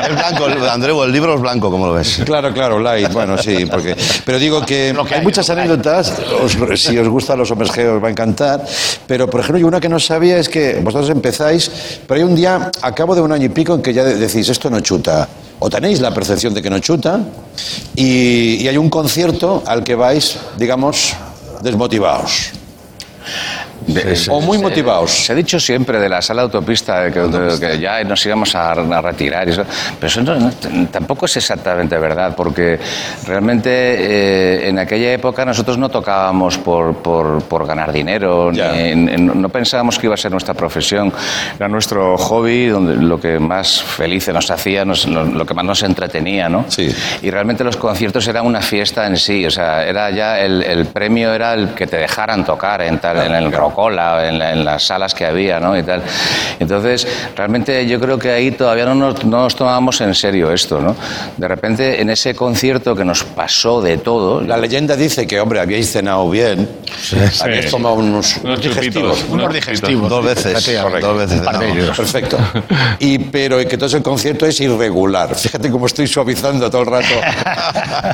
Es blanco, Andreu, el libro es blanco, ¿cómo lo ves? Claro, claro, light. Bueno, sí, porque. Pero digo que, hay hay, muchas anécdotas. os- si os gustan los hombres G, os va a encantar. Pero, por ejemplo, yo una que no sabía es que vosotros empezáis, pero hay un día, a cabo de un año y pico, en que ya de- decís, esto no chuta. O tenéis la percepción de que no chuta, y, y hay un concierto al que vais, digamos, desmotivados. O muy motivados. Se ha dicho siempre de la sala autopista que, que ya nos íbamos a, a retirar, y eso, pero eso no- no- tampoco es exactamente verdad, porque realmente eh, en aquella época nosotros no tocábamos por, por- por ganar dinero, ni- ni- no pensábamos que iba a ser nuestra profesión, era nuestro hobby, donde lo que más felices nos hacía, nos- lo, lo que más nos entretenía, ¿no? Sí. Y realmente los conciertos eran una fiesta en sí, o sea, era ya el, el premio era el que te dejaran tocar en, tal, en el Rocola, en, la- en las salas que había, ¿no? Y tal. Entonces, realmente yo creo que ahí todavía no nos, no nos tomábamos en serio esto, ¿no? De repente, en ese concierto que nos pasó de todo, La leyenda dice que, hombre, habíais cenado bien, habíais tomado unos, Unos digestivos. chupitos, Unos digestivos. Dos veces, Correcto. dos veces. Un par de no. Perfecto. Y, pero que entonces el concierto es irregular. Fíjate cómo estoy suavizando todo el rato.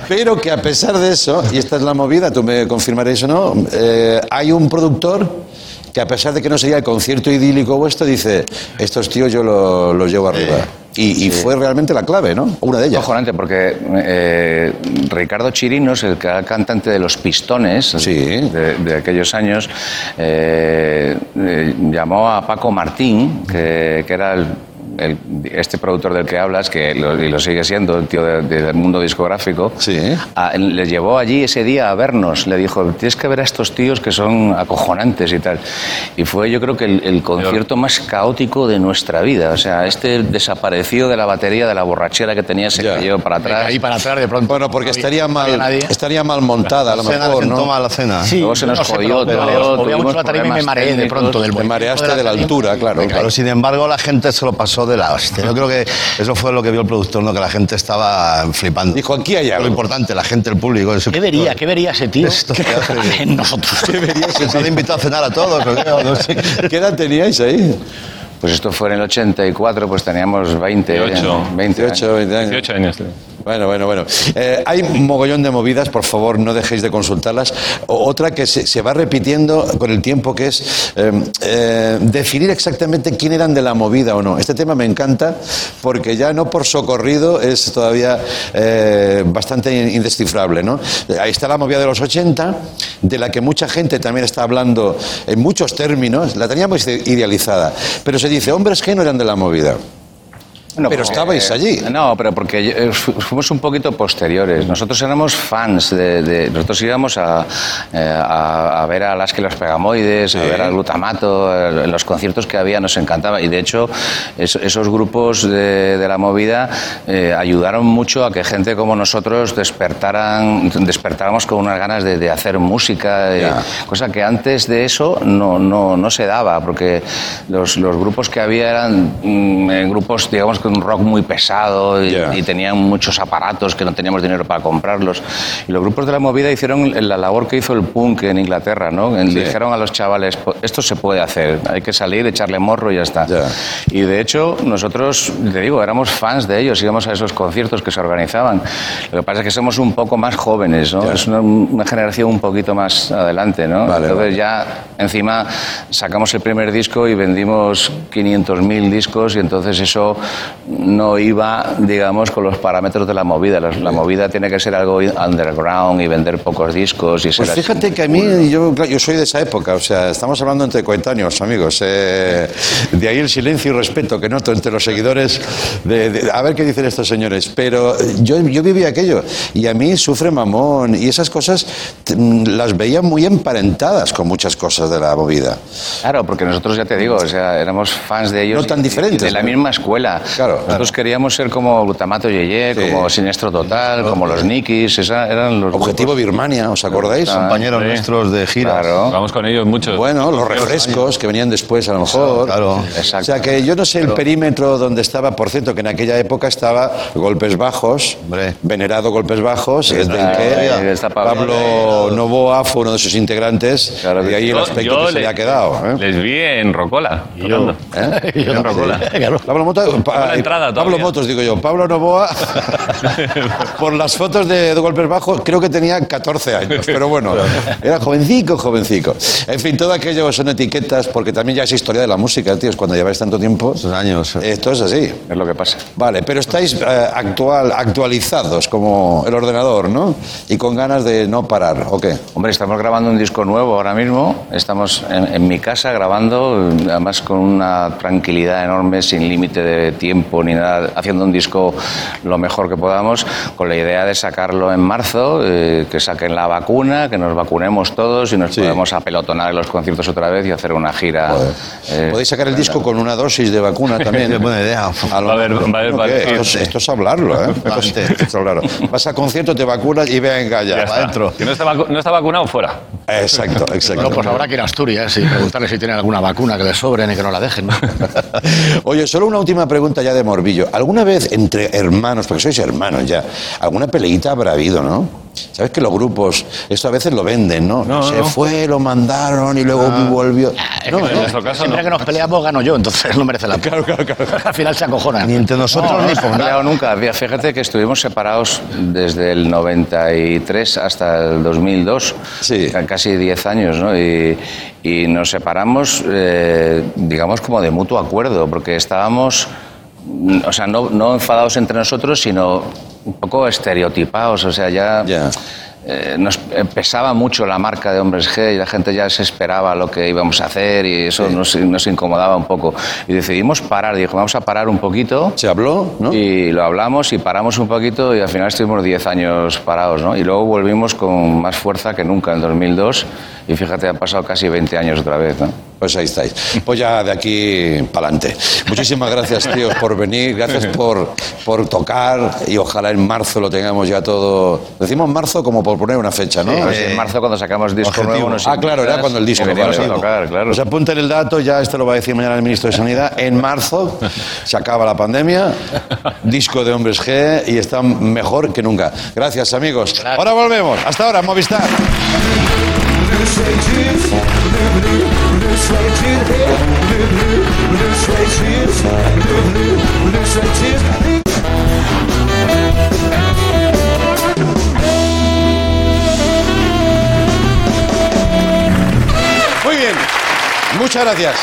Pero que a pesar de eso, y esta es la movida, tú me confirmaréis o no, eh, hay un productor que a pesar de que no sería el concierto idílico vuestro, dice, estos tíos yo lo- los llevo arriba. Y, y fue realmente la clave, ¿no? Una de ellas. Cojonante, porque eh, Ricardo Chirinos, el cantante de Los Pistones Sí. de, de aquellos años, eh, eh, llamó a Paco Martín, que, que era el- el- este productor del que hablas, que lo, y lo sigue siendo, el tío de- del mundo discográfico, Sí. a- le llevó allí ese día a vernos. Le dijo, tienes que ver a estos tíos que son acojonantes y tal. Y fue yo creo que el, el concierto más caótico de nuestra vida. O sea, este desapareció de la batería, de la borrachera que tenía, se Ya. cayó para atrás. Ahí para atrás de pronto. Bueno, porque No había- estaría mal, nadie. estaría mal montada, a lo Cena, mejor, ¿quién ¿no? toma la cena? Sí, Luego se nos no sé, jodió pero todo, Movía mucho la tarima y me mareé de pronto del Te mareaste la de la altura, claro. Pero sin embargo la gente se lo pasó de la hostia. Yo creo que eso fue lo que vio el productor, ¿no? que la gente estaba flipando. Dijo, aquí hay algo. Lo importante, la gente, el público. eso- ¿Qué vería? ¿Qué vería ese tío? Esto que hace- en nosotros. Se nos han invitado a cenar a todos. ¿o qué? O no sé. ¿Qué edad teníais ahí? Pues esto fue en el 84, pues teníamos 20, 18. 20 años. 18, 20 años. 18 años. sí. Bueno, bueno, bueno. Eh, hay un mogollón de movidas, por favor, no dejéis de consultarlas. O- otra que se, se va repitiendo con el tiempo, que es eh, eh, definir exactamente quién eran de la movida o no. Este tema me encanta porque ya no por socorrido es todavía eh, bastante indescifrable. ¿no? Ahí está la movida de los 80, de la que mucha gente también está hablando en muchos términos. La teníamos idealizada. Pero se dice, hombres que no eran de la movida. Bueno, Pero porque- estabais allí. No, pero porque eh, fu- fuimos un poquito posteriores. Nosotros éramos fans de. de- nosotros íbamos a, eh, a, a ver a las que los Pegamoides, a ver al Glutamato, eh, en los conciertos que había nos encantaba. Y de hecho, es- esos grupos de, de la movida eh, ayudaron mucho a que gente como nosotros despertaran, despertáramos con unas ganas de, de hacer música, cosa que antes de eso no, no, no se daba, porque los, los grupos que había eran mm, grupos, digamos, con un rock muy pesado y, Ya. y tenían muchos aparatos que no teníamos dinero para comprarlos. Y los grupos de la movida hicieron la labor que hizo el punk en Inglaterra, ¿no? En- Dijeron a los chavales, "Po- esto se puede hacer, hay que salir, echarle morro y ya está. Ya. Y de hecho, nosotros, te digo, éramos fans de ellos, íbamos a esos conciertos que se organizaban. Lo que pasa es que somos un poco más jóvenes, ¿no? Ya. Es una, una generación un poquito más adelante, ¿no? Vale, Entonces vale. ya encima sacamos el primer disco y vendimos 500.000 discos y entonces eso no iba, digamos, con los parámetros de la movida. La, la movida tiene que ser algo underground y vender pocos discos y ser Pues así. fíjate que a mí, yo, yo soy de esa época, o sea, estamos hablando entre coetáneos, amigos. eh, de ahí el silencio y respeto que noto entre los seguidores. De, de- a ver qué dicen estos señores. Pero yo, yo viví aquello y a mí sufre mamón y esas cosas mm, las veía muy emparentadas con muchas cosas de la movida. Claro, porque nosotros ya te digo, o sea, éramos fans de ellos. No tan y diferentes, De la misma escuela. Claro, Nosotros queríamos ser como Glutamato Yeye, Sí. como Siniestro Total, como los Nikis, esa eran los Objetivo grupos. Birmania, ¿os acordáis? Compañeros sí. nuestros de gira. Claro. Vamos con ellos muchos. Bueno, los refrescos que venían después, a lo mejor. Claro. Exacto. O sea que yo no sé el perímetro donde estaba, por cierto, que en aquella época estaba Golpes Bajos, Hombre. venerado Golpes Bajos, es del Ah, que ahí está Pablo. Pablo Novoa fue uno de sus integrantes, Claro y ahí el Yo- aspecto yo que se le- ha quedado. ¿eh? Les vi en Rocola. tocando. ¿Eh? En Rocola. Pablo, pa- la entrada Pablo todavía. Motos, digo yo. Pablo Novoa, por las fotos de, de Golpes Bajos, creo que tenía 14 años. Pero bueno, era jovencico, jovencico. En fin, todo aquello son etiquetas, porque también ya es historia de la música, tío. Cuando lleváis tanto tiempo. Esos años. Esto es así. Es lo que pasa. Vale, pero estáis eh, actual, actualizados como el ordenador, ¿no? Y con ganas de no parar, ¿o qué? Hombre, estamos grabando un disco nuevo ahora mismo. Estamos en, en mi casa grabando, además con una tranquilidad enorme, sin límite de tiempo ni nada, haciendo un disco lo mejor que podamos, con la idea de sacarlo en marzo, eh, que saquen la vacuna, que nos vacunemos todos y nos Sí. podemos apelotonar en los conciertos otra vez y hacer una gira. eh, Podéis sacar el disco con una dosis de vacuna también. Qué buena idea. Esto, es- esto es hablarlo, ¿eh? Esto es- esto es hablarlo. Vas a concierto, te vacunas y venga ya. Adentro. Que no está, vacu- no está vacunado fuera. Exacto, exacto. No, pues habrá que ir a Asturias y preguntarle si tienen alguna vacuna que les sobren y que no la dejen. Oye, solo una última pregunta ya de morbillo. ¿Alguna vez entre hermanos, porque sois hermanos ya, alguna peleita habrá habido, no? ¿Sabes que los grupos, esto a veces lo venden, ¿no? No, Se no. fue, lo mandaron y luego volvió. Es No, que no. en nuestro caso Siempre no. que nos peleamos gano yo, entonces no merece la pena. Claro, claro, claro. Al final se acojonan. Ni entre nosotros No, no ni por nada. nunca. Fí- Fíjate que estuvimos separados desde el 93 hasta el 2002. Sí. ca- Casi 10 años, ¿no? Y, y nos separamos, eh, digamos, como de mutuo acuerdo, porque estábamos, o sea, no, no enfadados entre nosotros, sino un poco estereotipados. O sea, ya. Eh, nos pesaba mucho la marca de Hombres G y la gente ya se esperaba lo que íbamos a hacer y eso nos, nos incomodaba un poco. Y decidimos parar, dijo, vamos a parar un poquito. Se habló, ¿no? Y lo hablamos y paramos un poquito y al final estuvimos 10 años parados, ¿no? Y luego volvimos con más fuerza que nunca en 2002 y fíjate, han pasado casi 20 años otra vez, ¿no? Pues ahí estáis. Pues ya de aquí para adelante. Muchísimas gracias, tíos, por venir. Gracias por, por tocar y ojalá en marzo lo tengamos ya todo. Decimos marzo como por poner una fecha, ¿no? Ver si en marzo cuando sacamos disco objetivo. nuevo nos Ah, claro, era cuando el disco. vale, a tocar, claro. Pues apunten el dato, ya esto lo va a decir mañana el ministro de Sanidad. En marzo se acaba la pandemia, disco de Hombres G y están mejor que nunca. Gracias, amigos. Ahora volvemos. Hasta ahora, Movistar. Muy bien. Muchas gracias.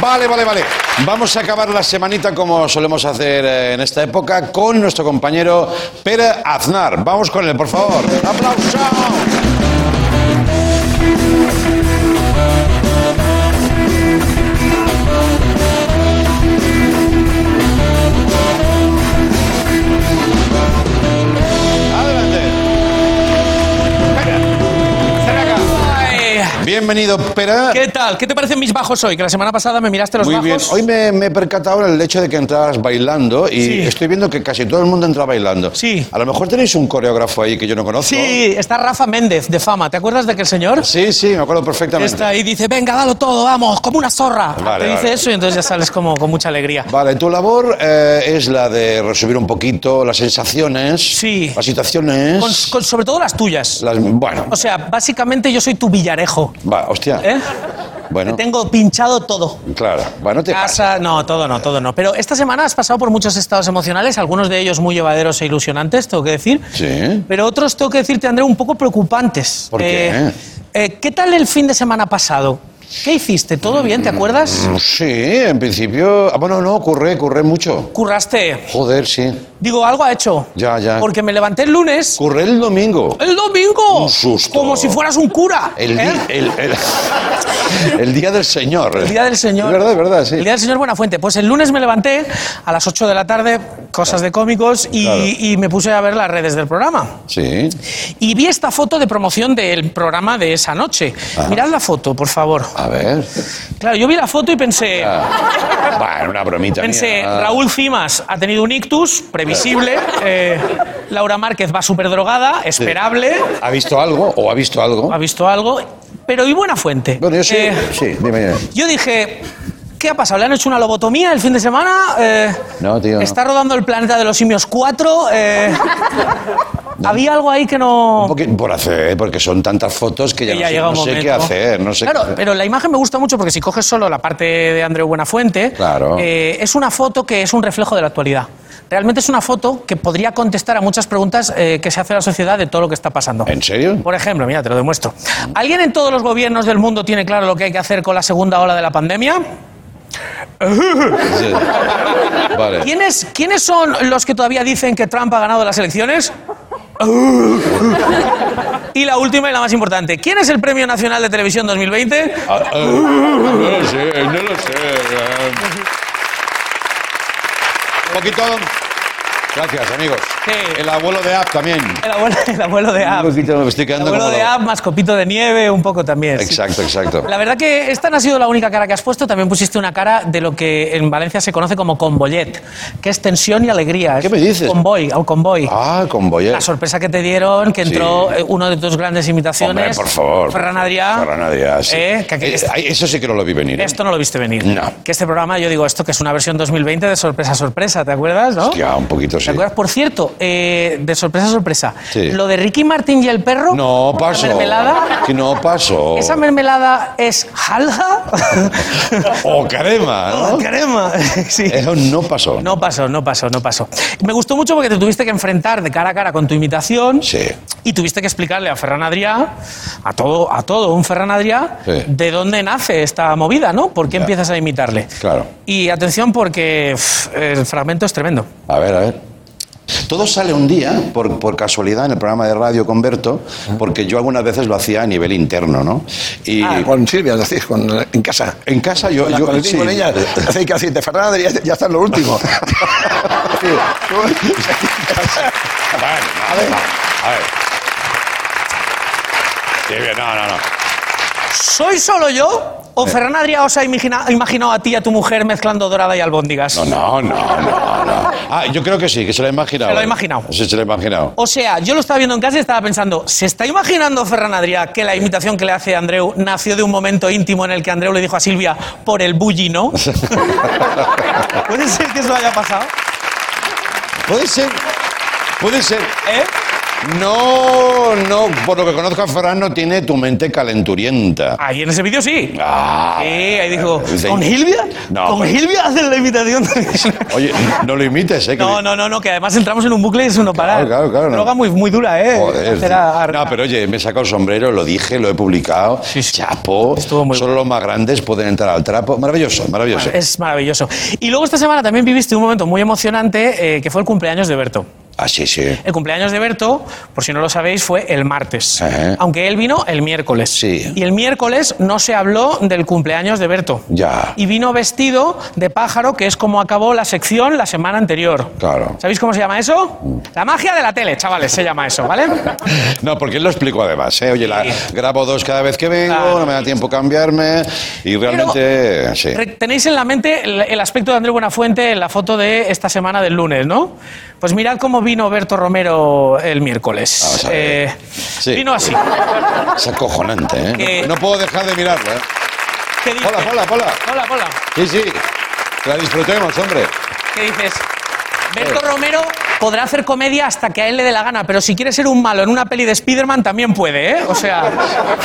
Vale, vale, vale. Vamos a acabar la semanita como solemos hacer eh, en esta época con nuestro compañero Pere Aznar. Vamos con él, por favor. ¡Aplauso! Bienvenido, Pera. ¿Qué tal? ¿Qué te parecen mis bajos hoy? Que la semana pasada me miraste los Muy bajos. bien. Hoy me, me he percatado el hecho de que entras bailando y Sí. estoy viendo que casi todo el mundo entra bailando. Sí. A lo mejor tenéis un coreógrafo ahí que yo no conozco. Sí, está Rafa Méndez, de fama. ¿Te acuerdas de aquel señor? Sí, sí, me acuerdo perfectamente. Está ahí y dice, venga, dalo todo, vamos, como una zorra. Vale, Te dice vale. eso y entonces ya sales como con mucha alegría. Vale, tu labor eh, es la de resumir un poquito las sensaciones, Sí. las situaciones. Con, con- sobre todo las tuyas. las- bueno, O sea, básicamente yo soy tu villarejo. Va, hostia. ¿Eh? Bueno, Tengo pinchado todo. claro. Bueno, te pasa. Casa, no, todo no, todo no. Pero esta semana has pasado por muchos estados emocionales, algunos de ellos muy llevaderos e ilusionantes, tengo que decir. Sí. Pero otros, tengo que decirte, André, un poco preocupantes. ¿Por Eh, qué? eh, ¿Qué tal el fin de semana pasado? ¿Qué hiciste? ¿Todo bien? ¿Te acuerdas? Mm, Sí, en principio. Ah, bueno, no, curré, curré mucho. Curraste. Joder, sí. Digo, algo ha hecho. Ya, ya. Porque me levanté el lunes. Curré el domingo. ¡El domingo! Un susto. Como si fueras un cura. El, ¿eh? di- el, el- el día del Señor. El día del Señor. Es verdad, es verdad, sí. El día del Señor Buenafuente. Pues el lunes me levanté a las 8 de la tarde, cosas de cómicos, y, Claro. y me puse a ver las redes del programa. Sí. Y vi esta foto de promoción del programa de esa noche. Mirad la foto, por favor. A ver. Claro, yo vi la foto y pensé. Bueno, una bromita. Pensé, mía. Raúl Cimas ha tenido un ictus previsible. eh, Laura Márquez va súper drogada, esperable. ¿Ha visto algo o ha visto algo? Ha visto algo. Pero y buena fuente. Bueno, yo sí. Eh, sí, dime. dime. yo dije, ¿qué ha pasado? ¿Le han hecho una lobotomía el fin de semana? Eh, No, tío. no. ¿Está rodando el planeta de los simios 4? Había algo ahí que no... Un por hacer, porque son tantas fotos que ya, que no, ya sé, no sé qué hacer. No sé claro, qué hacer. pero la imagen me gusta mucho porque si coges solo la parte de Andreu Buenafuente, Claro. eh, es una foto que es un reflejo de la actualidad. Realmente es una foto que podría contestar a muchas preguntas eh, que se hace la sociedad de todo lo que está pasando. ¿En serio? Por ejemplo, mira, te lo demuestro. ¿Alguien en todos los gobiernos del mundo tiene claro lo que hay que hacer con la segunda ola de la pandemia? Sí. Vale. ¿Quiénes, ¿Quiénes son los que todavía dicen que Trump ha ganado las elecciones? Y la última y la más importante. ¿Quién es el Premio Nacional de Televisión 2020? Ah, ah, no lo sé, no lo sé. Un poquito. Gracias, amigos. El abuelo de App también. El abuelo, el abuelo de App. Un poquito, me estoy El quedando abuelo como de App más copito de nieve, un poco también. sí. Exacto, exacto. La verdad que esta no ha sido la única cara que has puesto, también pusiste una cara de lo que en Valencia se conoce como convoyet, que es tensión y alegría. ¿Qué me dices? Convoy, o convoy. Ah, con Boyer. La sorpresa que te dieron, que entró eh, uno de tus grandes imitaciones. Hombre, por favor. Ferran Adrià. Ferran Adrià, sí. Eh, que- que- Eh, ay, eso sí que no lo vi venir. ¿eh? Esto no lo viste venir. No. Que este programa, yo digo esto, que es una versión 2020 de sorpresa sorpresa, ¿te acuerdas, no? Ya, un poquito sí. ¿Te acuerdas? Por cierto, eh, de sorpresa sorpresa, Sí. lo de Ricky Martin y el perro. No la pasó. mermelada. Que no pasó. ¿Esa mermelada es jalja? O crema, ¿no? Crema. Sí. Eso no pasó. No pasó, no pasó, no pasó. Me gustó mucho porque te tuviste que enfrentar de cara a cara con tu imitación Sí. y tuviste que explicarle a Ferran Adrià, a todo, a todo un Ferran Adrià, Sí. de dónde nace esta movida, ¿no? ¿Por qué empiezas a imitarle? Claro. Y atención porque el fragmento es tremendo. A ver, a ver. Todo sale un día, por, por casualidad, en el programa de radio con Berto, porque yo algunas veces lo hacía a nivel interno, ¿no? Y Ah, con Silvia, es decir, con, en casa. en casa yo... Yo con, sí. con ella, hace casi de Fernández, ya, ya está en lo último. Bueno, no, no, a ver. Sí, bien, no, no, no. ¿Soy solo yo? ¿O Ferran Adrià os ha imagina- imaginado a ti y a tu mujer mezclando dorada y albóndigas? No, no, no, no, no. Ah, yo creo que sí, que se lo ha imaginado. Se lo ha imaginado. Sí, se lo ha imaginado. O sea, yo lo estaba viendo en casa y estaba pensando, ¿se está imaginando Ferran Adrià que la imitación que le hace Andreu nació de un momento íntimo en el que Andreu le dijo a Silvia, por el bully, ¿no? ¿Puede ser que eso haya pasado? Puede ser. Puede ser. ¿Eh? No, no, por lo que conozco a Ferran no tiene tu mente calenturienta. Ahí en ese vídeo sí. Ah, Sí, ahí dijo, sí. ¿con Silvia? No, ¿Con pero- Silvia hacen la imitación? Oye, no lo imites, ¿eh? No, no, no, no, que además entramos en un bucle y es uno parar. Claro, claro, claro, no. Droga muy, muy dura, ¿eh? Joder, no, pero oye, me he sacado el sombrero, lo dije, lo he publicado. Chapo. Estuvo muy Solo los más grandes pueden entrar al trapo. Maravilloso, maravilloso. Es maravilloso. Y luego esta semana también viviste un momento muy emocionante, eh, que fue el cumpleaños de Berto. Ah, sí, sí. El cumpleaños de Berto, por si no lo sabéis, fue el martes. Ajá. Aunque él vino el miércoles. Sí. Y el miércoles no se habló del cumpleaños de Berto. Ya. Y vino vestido de pájaro, que es como acabó la sección la semana anterior. Claro. ¿Sabéis cómo se llama eso? La magia de la tele, chavales, se llama eso, ¿vale? No, porque él lo explicó además. ¿eh? Oye, la, grabo dos cada vez que vengo, Claro. no me da tiempo cambiarme. Y realmente, sí. Re- Tenéis en la mente el, el aspecto de Andrés Buenafuente en la foto de esta semana del lunes, ¿no? Pues mirad cómo vino Berto Romero el miércoles. Eh, Sí. Vino así. Es acojonante, ¿eh? Que- No, puedo dejar de mirarlo, ¿eh? ¿Qué dices? Hola, hola, hola. Hola, hola. Sí, sí. La disfrutemos, hombre. ¿Qué dices? Berto Romero podrá hacer comedia hasta que a él le dé la gana, pero si quiere ser un malo en una peli de Spider-Man también puede, ¿eh? O sea,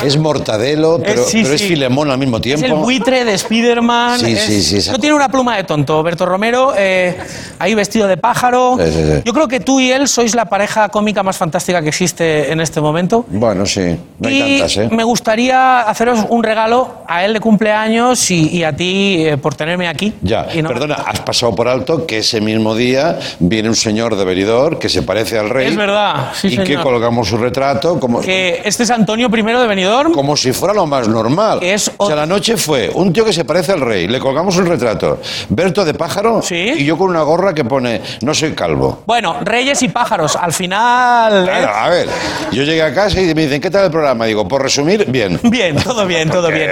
Es mortadelo, pero, sí, pero es sí. filemón al mismo es tiempo. el buitre de Spider-Man. Sí, es- sí, sí, No tiene una pluma de tonto, Berto Romero, eh, ahí vestido de pájaro. Sí. Yo creo que tú y él sois la pareja cómica más fantástica que existe en este momento. Bueno, sí, no hay y tantas, ¿eh? me gustaría haceros un regalo a él de cumpleaños y, y a ti eh, por tenerme aquí. Ya, no- perdona, has pasado por alto que ese mismo día viene un señor de Benidorm que se parece al rey. Es verdad, sí, y que colgamos su retrato como, Que este es Antonio I de Benidorm. como si fuera lo más normal. Que es O sea, la noche fue un tío que se parece al rey, le colgamos un retrato, Berto de pájaro y yo con una gorra que pone no soy calvo. Bueno, Reyes y pájaros, al final. ¿eh? Claro, a ver, yo llegué a casa y me dicen, ¿qué tal el programa? Digo, por resumir, bien. Bien, todo bien, todo bien.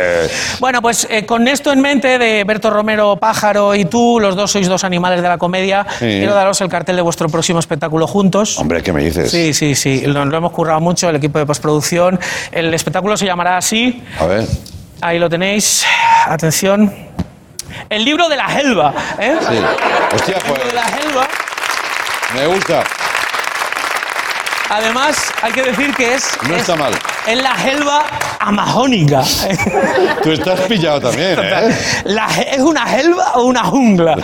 Bueno, pues eh, con esto en mente de Berto Romero Pájaro y tú, los dos sois dos animales de la comedia, Sí. quiero daros el cartel de vuestro próximo espectáculo juntos. Hombre, ¿qué me dices? Sí, sí, sí, lo, lo hemos currado mucho, el equipo de postproducción. El espectáculo se llamará así, A ver. ahí lo tenéis, atención. El libro de la Helva, ¿eh? Sí. Hostia, El libro pues de la Helva. me gusta. Además, hay que decir que es, No es, está mal. es la Helva amazónica. Tú estás pillado también, ¿eh? La- ¿Es una helva o una jungla?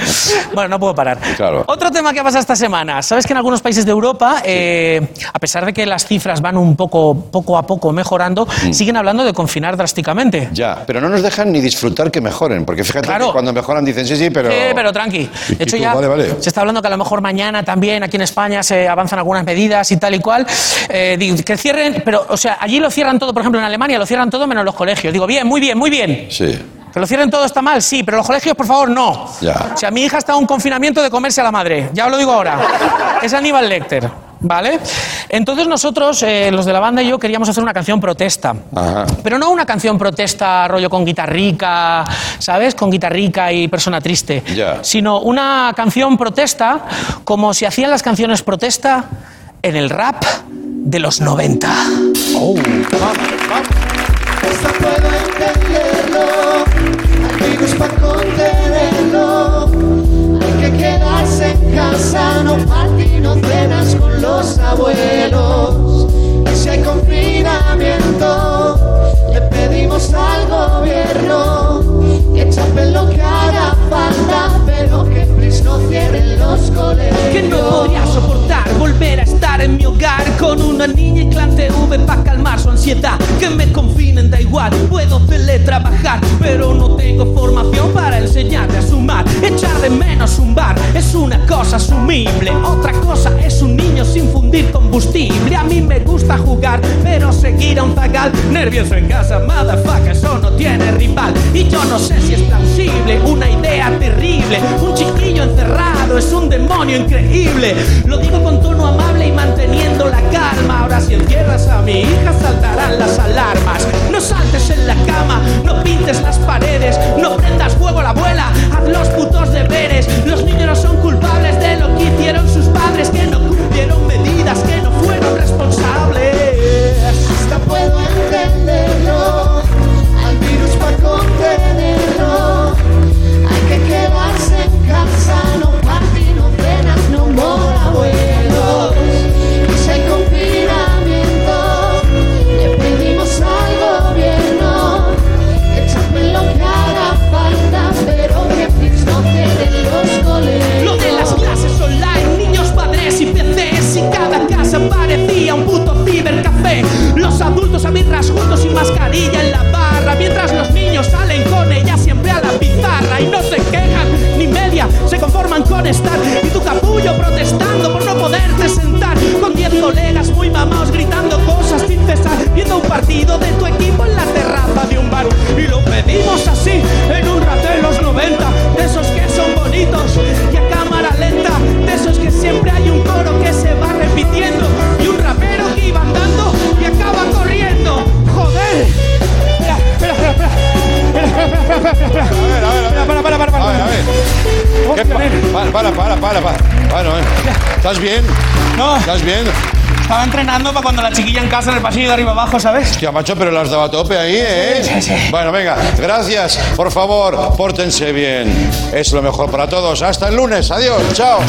Bueno, no puedo parar. Claro. Otro tema que ha pasado esta semana. Sabes que en algunos países de Europa, eh, a pesar de que las cifras van un poco, poco a poco mejorando, Mm. siguen hablando de confinar drásticamente. Ya, pero no nos dejan ni disfrutar que mejoren, porque fíjate Claro. que cuando mejoran dicen sí, sí, pero... Sí, pero tranqui. De hecho, tú, ya vale, vale. se está hablando que a lo mejor mañana también aquí en España se avanzan algunas medidas y tal y cual. Eh, digo, que cierren, pero, o sea, allí lo cierran todo, por ejemplo, en Alemania lo cierran todo menos los colegios. Digo, bien, muy bien, muy bien. Sí, Que lo cierren todo está mal, sí, pero los colegios, por favor, no. ya. O sea, mi hija está en un confinamiento de comerse a la madre. Ya os lo digo ahora. Es Aníbal Lecter. ¿Vale? Entonces nosotros, eh, los de la banda y yo, queríamos hacer una canción protesta. Ajá. Pero no una canción protesta rollo con guitarrica, ¿sabes? Con guitarrica y persona triste. Ya. Sino una canción protesta como si hacían las canciones protesta en el rap de los 90. Oh. Hasta puedo entenderlo, hay virus para contenerlo. Hay que quedarse en casa, no partir, no cenas con los abuelos. Y si hay confinamiento, le pedimos al gobierno Que no podría soportar volver a estar en mi hogar con una niña y clan TV para calmar su ansiedad. Que me confinen, da igual, puedo teletrabajar, pero no tengo formación para enseñarle a sumar. Echar de menos un bar es una cosa asumible, otra cosa es un niño sin fundir combustible. A mí me gusta jugar, pero seguir a un zagal nervioso en casa, motherfucker, eso no tiene rival. Y yo no sé si es plausible, una idea terrible. Un chiquillo encerrado es un demonio increíble. Lo digo con tono amable y manteniendo la calma. Ahora si encierras a mi hija saltarán las alarmas. No saltes en la cama, no pintes las paredes, no prendas fuego a la abuela, haz los putos deberes. Los niños no son culpables de lo que hicieron sus padres, que no cumplieron medidas, que no fueron responsables. cuando la chiquilla en casa en el pasillo de arriba abajo, ¿sabes? Hostia, macho, pero las daba a tope ahí, ¿eh? Bueno, venga, gracias. Por favor, pórtense bien. Es lo mejor para todos. Hasta el lunes. Adiós. Chao.